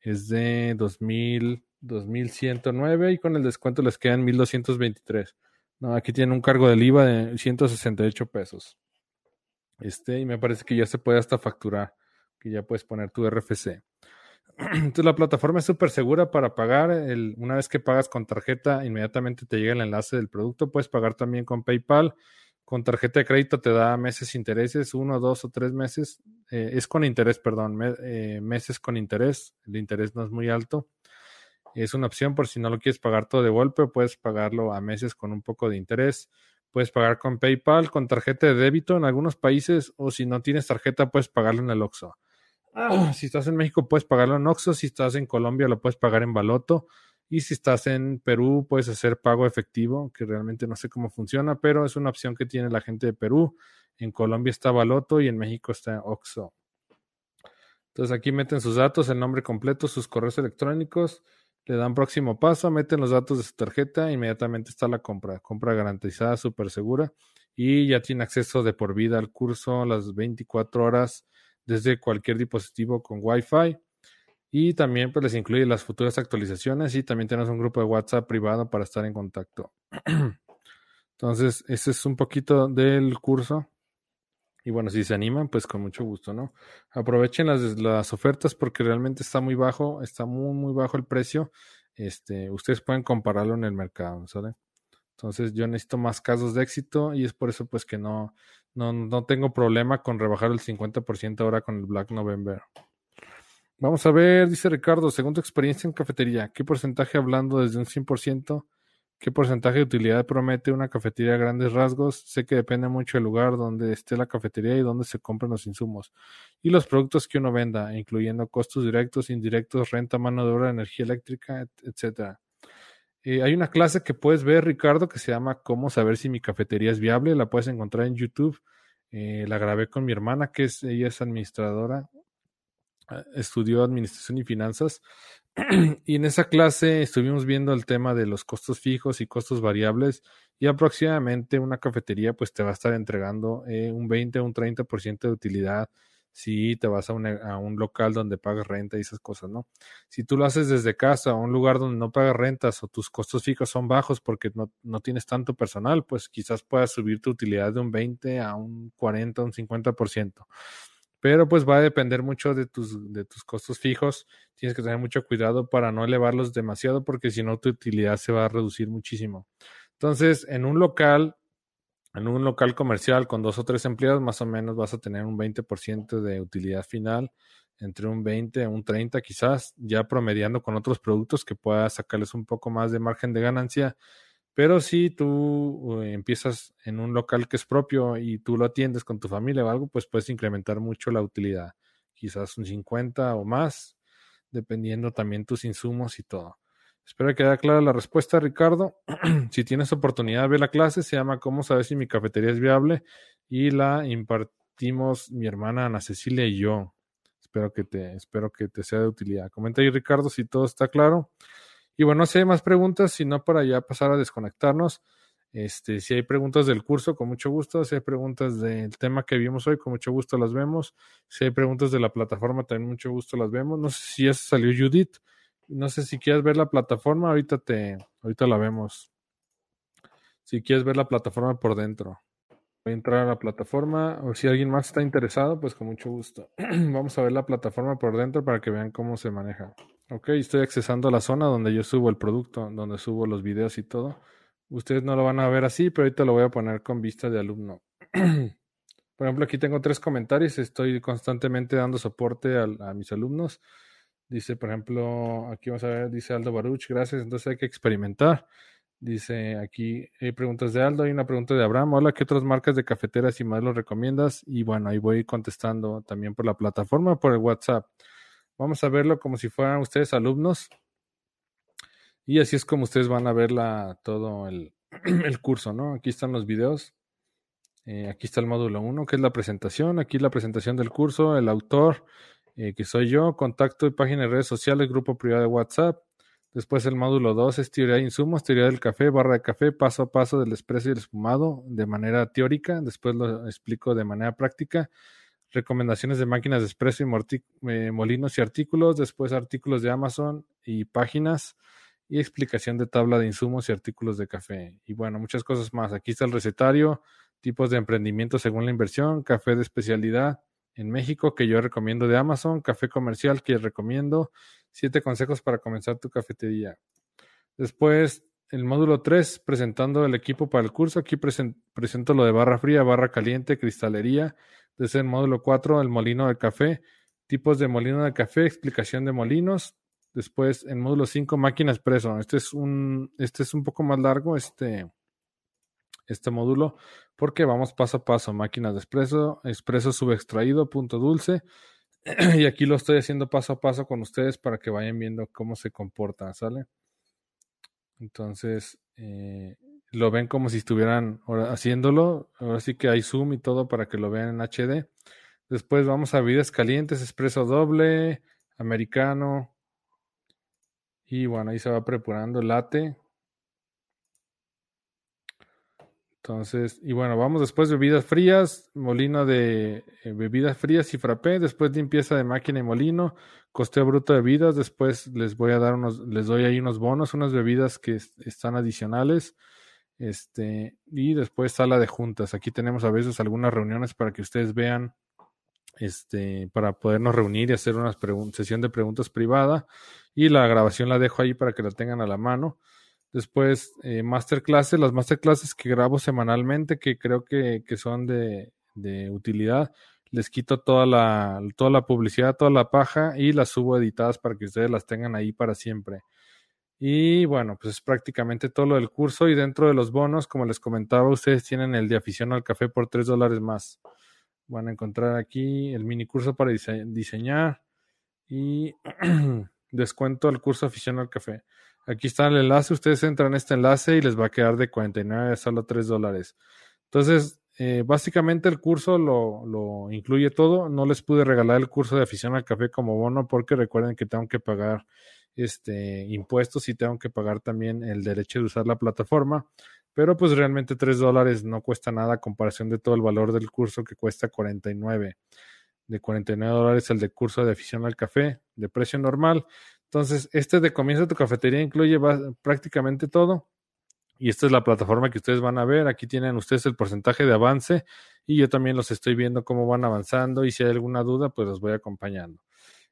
es de 2.000, 2.109 y con el descuento les quedan 1.223. No, aquí tienen un cargo del IVA de 168 pesos. Este, y me parece que ya se puede hasta facturar, que ya puedes poner tu RFC. Entonces la plataforma es súper segura para pagar. Una vez que pagas con tarjeta, inmediatamente te llega el enlace del producto. Puedes pagar también con PayPal, Con tarjeta de crédito te da meses intereses, uno, dos o tres meses. Eh, es con interés, perdón, eh, meses con interés. El interés no es muy alto. Es una opción por si no lo quieres pagar todo de golpe, puedes pagarlo a meses con un poco de interés. Puedes pagar con PayPal, con tarjeta de débito en algunos países, o si no tienes tarjeta, puedes pagarlo en el Oxxo. Ah, si estás en México, puedes pagarlo en Oxxo. Si estás en Colombia, lo puedes pagar en Baloto. Y si estás en Perú, puedes hacer pago efectivo, que realmente no sé cómo funciona, pero es una opción que tiene la gente de Perú. En Colombia está Baloto y en México está Oxxo. Entonces aquí meten sus datos, el nombre completo, sus correos electrónicos, le dan próximo paso, meten los datos de su tarjeta, inmediatamente está la compra. Compra garantizada, súper segura. Y ya tiene acceso de por vida al curso las 24 horas desde cualquier dispositivo con Wi-Fi. Y también pues, les incluye las futuras actualizaciones y también tenemos un grupo de WhatsApp privado para estar en contacto. Entonces, ese es un poquito del curso. Y bueno, si se animan, pues con mucho gusto, ¿no? Aprovechen las, las ofertas porque realmente está muy bajo, está muy, muy bajo el precio. Este, ustedes pueden compararlo en el mercado, ¿saben? Entonces yo necesito más casos de éxito y es por eso pues que no, no, no tengo problema con rebajar el 50% ahora con el Black November. Vamos a ver, dice Ricardo, según tu experiencia en cafetería, ¿qué porcentaje hablando desde un 100%? ¿Qué porcentaje de utilidad promete una cafetería a grandes rasgos? Sé que depende mucho del lugar donde esté la cafetería y donde se compren los insumos y los productos que uno venda, incluyendo costos directos, indirectos, renta, mano de obra, energía eléctrica, etcétera. Eh, hay una clase que puedes ver, Ricardo, que se llama Cómo saber si mi cafetería es viable. La puedes encontrar en YouTube. Eh, la grabé con mi hermana, que es, ella es administradora, eh, estudió administración y finanzas. y en esa clase estuvimos viendo el tema de los costos fijos y costos variables. Y aproximadamente una cafetería pues te va a estar entregando un 20 o un 30% de utilidad si te vas a un, a un, local donde pagas renta y esas cosas, ¿no? Si tú lo haces desde casa o un lugar donde no pagas rentas o tus costos fijos son bajos porque no, no tienes tanto personal, pues quizás puedas subir tu utilidad de un 20 a un 40, un 50%. Pero pues va a depender mucho de tus, de tus costos fijos. Tienes que tener mucho cuidado para no elevarlos demasiado porque si no tu utilidad se va a reducir muchísimo. Entonces, en un local en un local comercial con dos o tres empleados, más o menos vas a tener un 20% de utilidad final, entre un 20 a un 30 quizás, ya promediando con otros productos que puedas sacarles un poco más de margen de ganancia. Pero si tú eh, empiezas en un local que es propio y tú lo atiendes con tu familia o algo, pues puedes incrementar mucho la utilidad, quizás un 50 o más, dependiendo también tus insumos y todo. Espero que haya clara la respuesta, Ricardo. si tienes oportunidad, ve la clase. Se llama ¿Cómo saber si mi cafetería es viable? Y la impartimos mi hermana Ana Cecilia y yo. Espero que te, espero que te sea de utilidad. Comenta ahí, Ricardo, si todo está claro. Y bueno, si hay más preguntas, si no, para ya pasar a desconectarnos. Este, si hay preguntas del curso, con mucho gusto. Si hay preguntas del tema que vimos hoy, con mucho gusto las vemos. Si hay preguntas de la plataforma, también mucho gusto las vemos. No sé si ya salió Judith. No sé si quieres ver la plataforma, ahorita te, ahorita la vemos. Si quieres ver la plataforma por dentro. Voy a entrar a la plataforma o si alguien más está interesado, pues con mucho gusto. Vamos a ver la plataforma por dentro para que vean cómo se maneja. Ok, estoy accesando a la zona donde yo subo el producto, donde subo los videos y todo. Ustedes no lo van a ver así, pero ahorita lo voy a poner con vista de alumno. por ejemplo, aquí tengo tres comentarios. Estoy constantemente dando soporte a mis alumnos. Dice, por ejemplo, aquí vamos a ver, dice Aldo Baruch, gracias, entonces hay que experimentar. Dice aquí, hay preguntas de Aldo, hay una pregunta de Abraham. Hola, ¿qué otras marcas de cafeteras y modelos recomiendas? Y bueno, ahí voy contestando también por la plataforma, por el WhatsApp. Vamos a verlo como si fueran ustedes alumnos. Y así es como ustedes van a ver todo el, el curso, ¿no? Aquí están los videos. Eh, aquí está el módulo 1, que es la presentación. Aquí la presentación del curso, el autor, eh, que soy yo, contacto y página de redes sociales, grupo privado de WhatsApp. Después el módulo 2 es teoría de insumos, teoría del café, barra de café, paso a paso del expreso y el espumado de manera teórica. Después lo explico de manera práctica. Recomendaciones de máquinas de expreso y eh, molinos y artículos. Después artículos de Amazon y páginas. Y explicación de tabla de insumos y artículos de café. Y bueno, muchas cosas más. Aquí está el recetario, tipos de emprendimiento según la inversión, café de especialidad, en México que yo recomiendo de Amazon, café comercial que recomiendo, siete consejos para comenzar tu cafetería. Después, el módulo 3, presentando el equipo para el curso. Aquí presento lo de barra fría, barra caliente, cristalería. Desde el módulo 4, el molino de café, tipos de molino de café, explicación de molinos. Después, en módulo 5, máquina expreso. Este es un, este es un poco más largo, este, este módulo, porque vamos paso a paso. Máquinas de expreso, expreso subextraído, punto dulce. y aquí lo estoy haciendo paso a paso con ustedes para que vayan viendo cómo se comporta, ¿sale? Entonces, eh, lo ven como si estuvieran haciéndolo. Ahora sí que hay zoom y todo para que lo vean en HD. Después vamos a bebidas calientes, expreso doble, americano. Y bueno, ahí se va preparando el Entonces, y bueno, vamos después bebidas frías, molino de eh, bebidas frías y frappé, después limpieza de máquina y molino, costeo bruto de bebidas, después les voy a dar unos, les doy ahí unos bonos, unas bebidas que están adicionales, este, y después sala de juntas. Aquí tenemos a veces algunas reuniones para que ustedes vean, este, para podernos reunir y hacer una sesión de preguntas privada, y la grabación la dejo ahí para que la tengan a la mano. Después, eh, masterclasses, las masterclasses que grabo semanalmente, que creo que, son de, utilidad. Les quito toda la, toda la publicidad, toda la paja y las subo editadas para que ustedes las tengan ahí para siempre. Y bueno, pues es prácticamente todo lo del curso. Y dentro de los bonos, como les comentaba, ustedes tienen el de afición al café por 3 dólares más. Van a encontrar aquí el mini curso para diseñar y descuento al curso afición al café. Aquí está el enlace, ustedes entran a este enlace y les va a quedar de 49 a solo 3 dólares. Entonces, eh, básicamente el curso lo, incluye todo. No les pude regalar el curso de afición al café como bono porque recuerden que tengo que pagar este, impuestos y tengo que pagar también el derecho de usar la plataforma. Pero pues realmente 3 dólares no cuesta nada a comparación de todo el valor del curso que cuesta 49. De 49 dólares el de curso de afición al café de precio normal. Entonces, este de comienzo de tu cafetería incluye prácticamente todo. Y esta es la plataforma que ustedes van a ver. Aquí tienen ustedes el porcentaje de avance y yo también los estoy viendo cómo van avanzando y si hay alguna duda, pues los voy acompañando.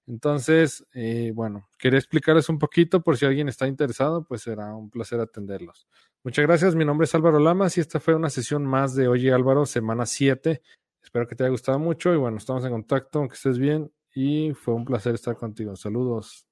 Entonces, eh, bueno, quería explicarles un poquito por si alguien está interesado, pues será un placer atenderlos. Muchas gracias, mi nombre es Álvaro Lamas y esta fue una sesión más de Oye Álvaro, semana 7. Espero que te haya gustado mucho y bueno, estamos en contacto, que estés bien y fue un placer estar contigo. Saludos.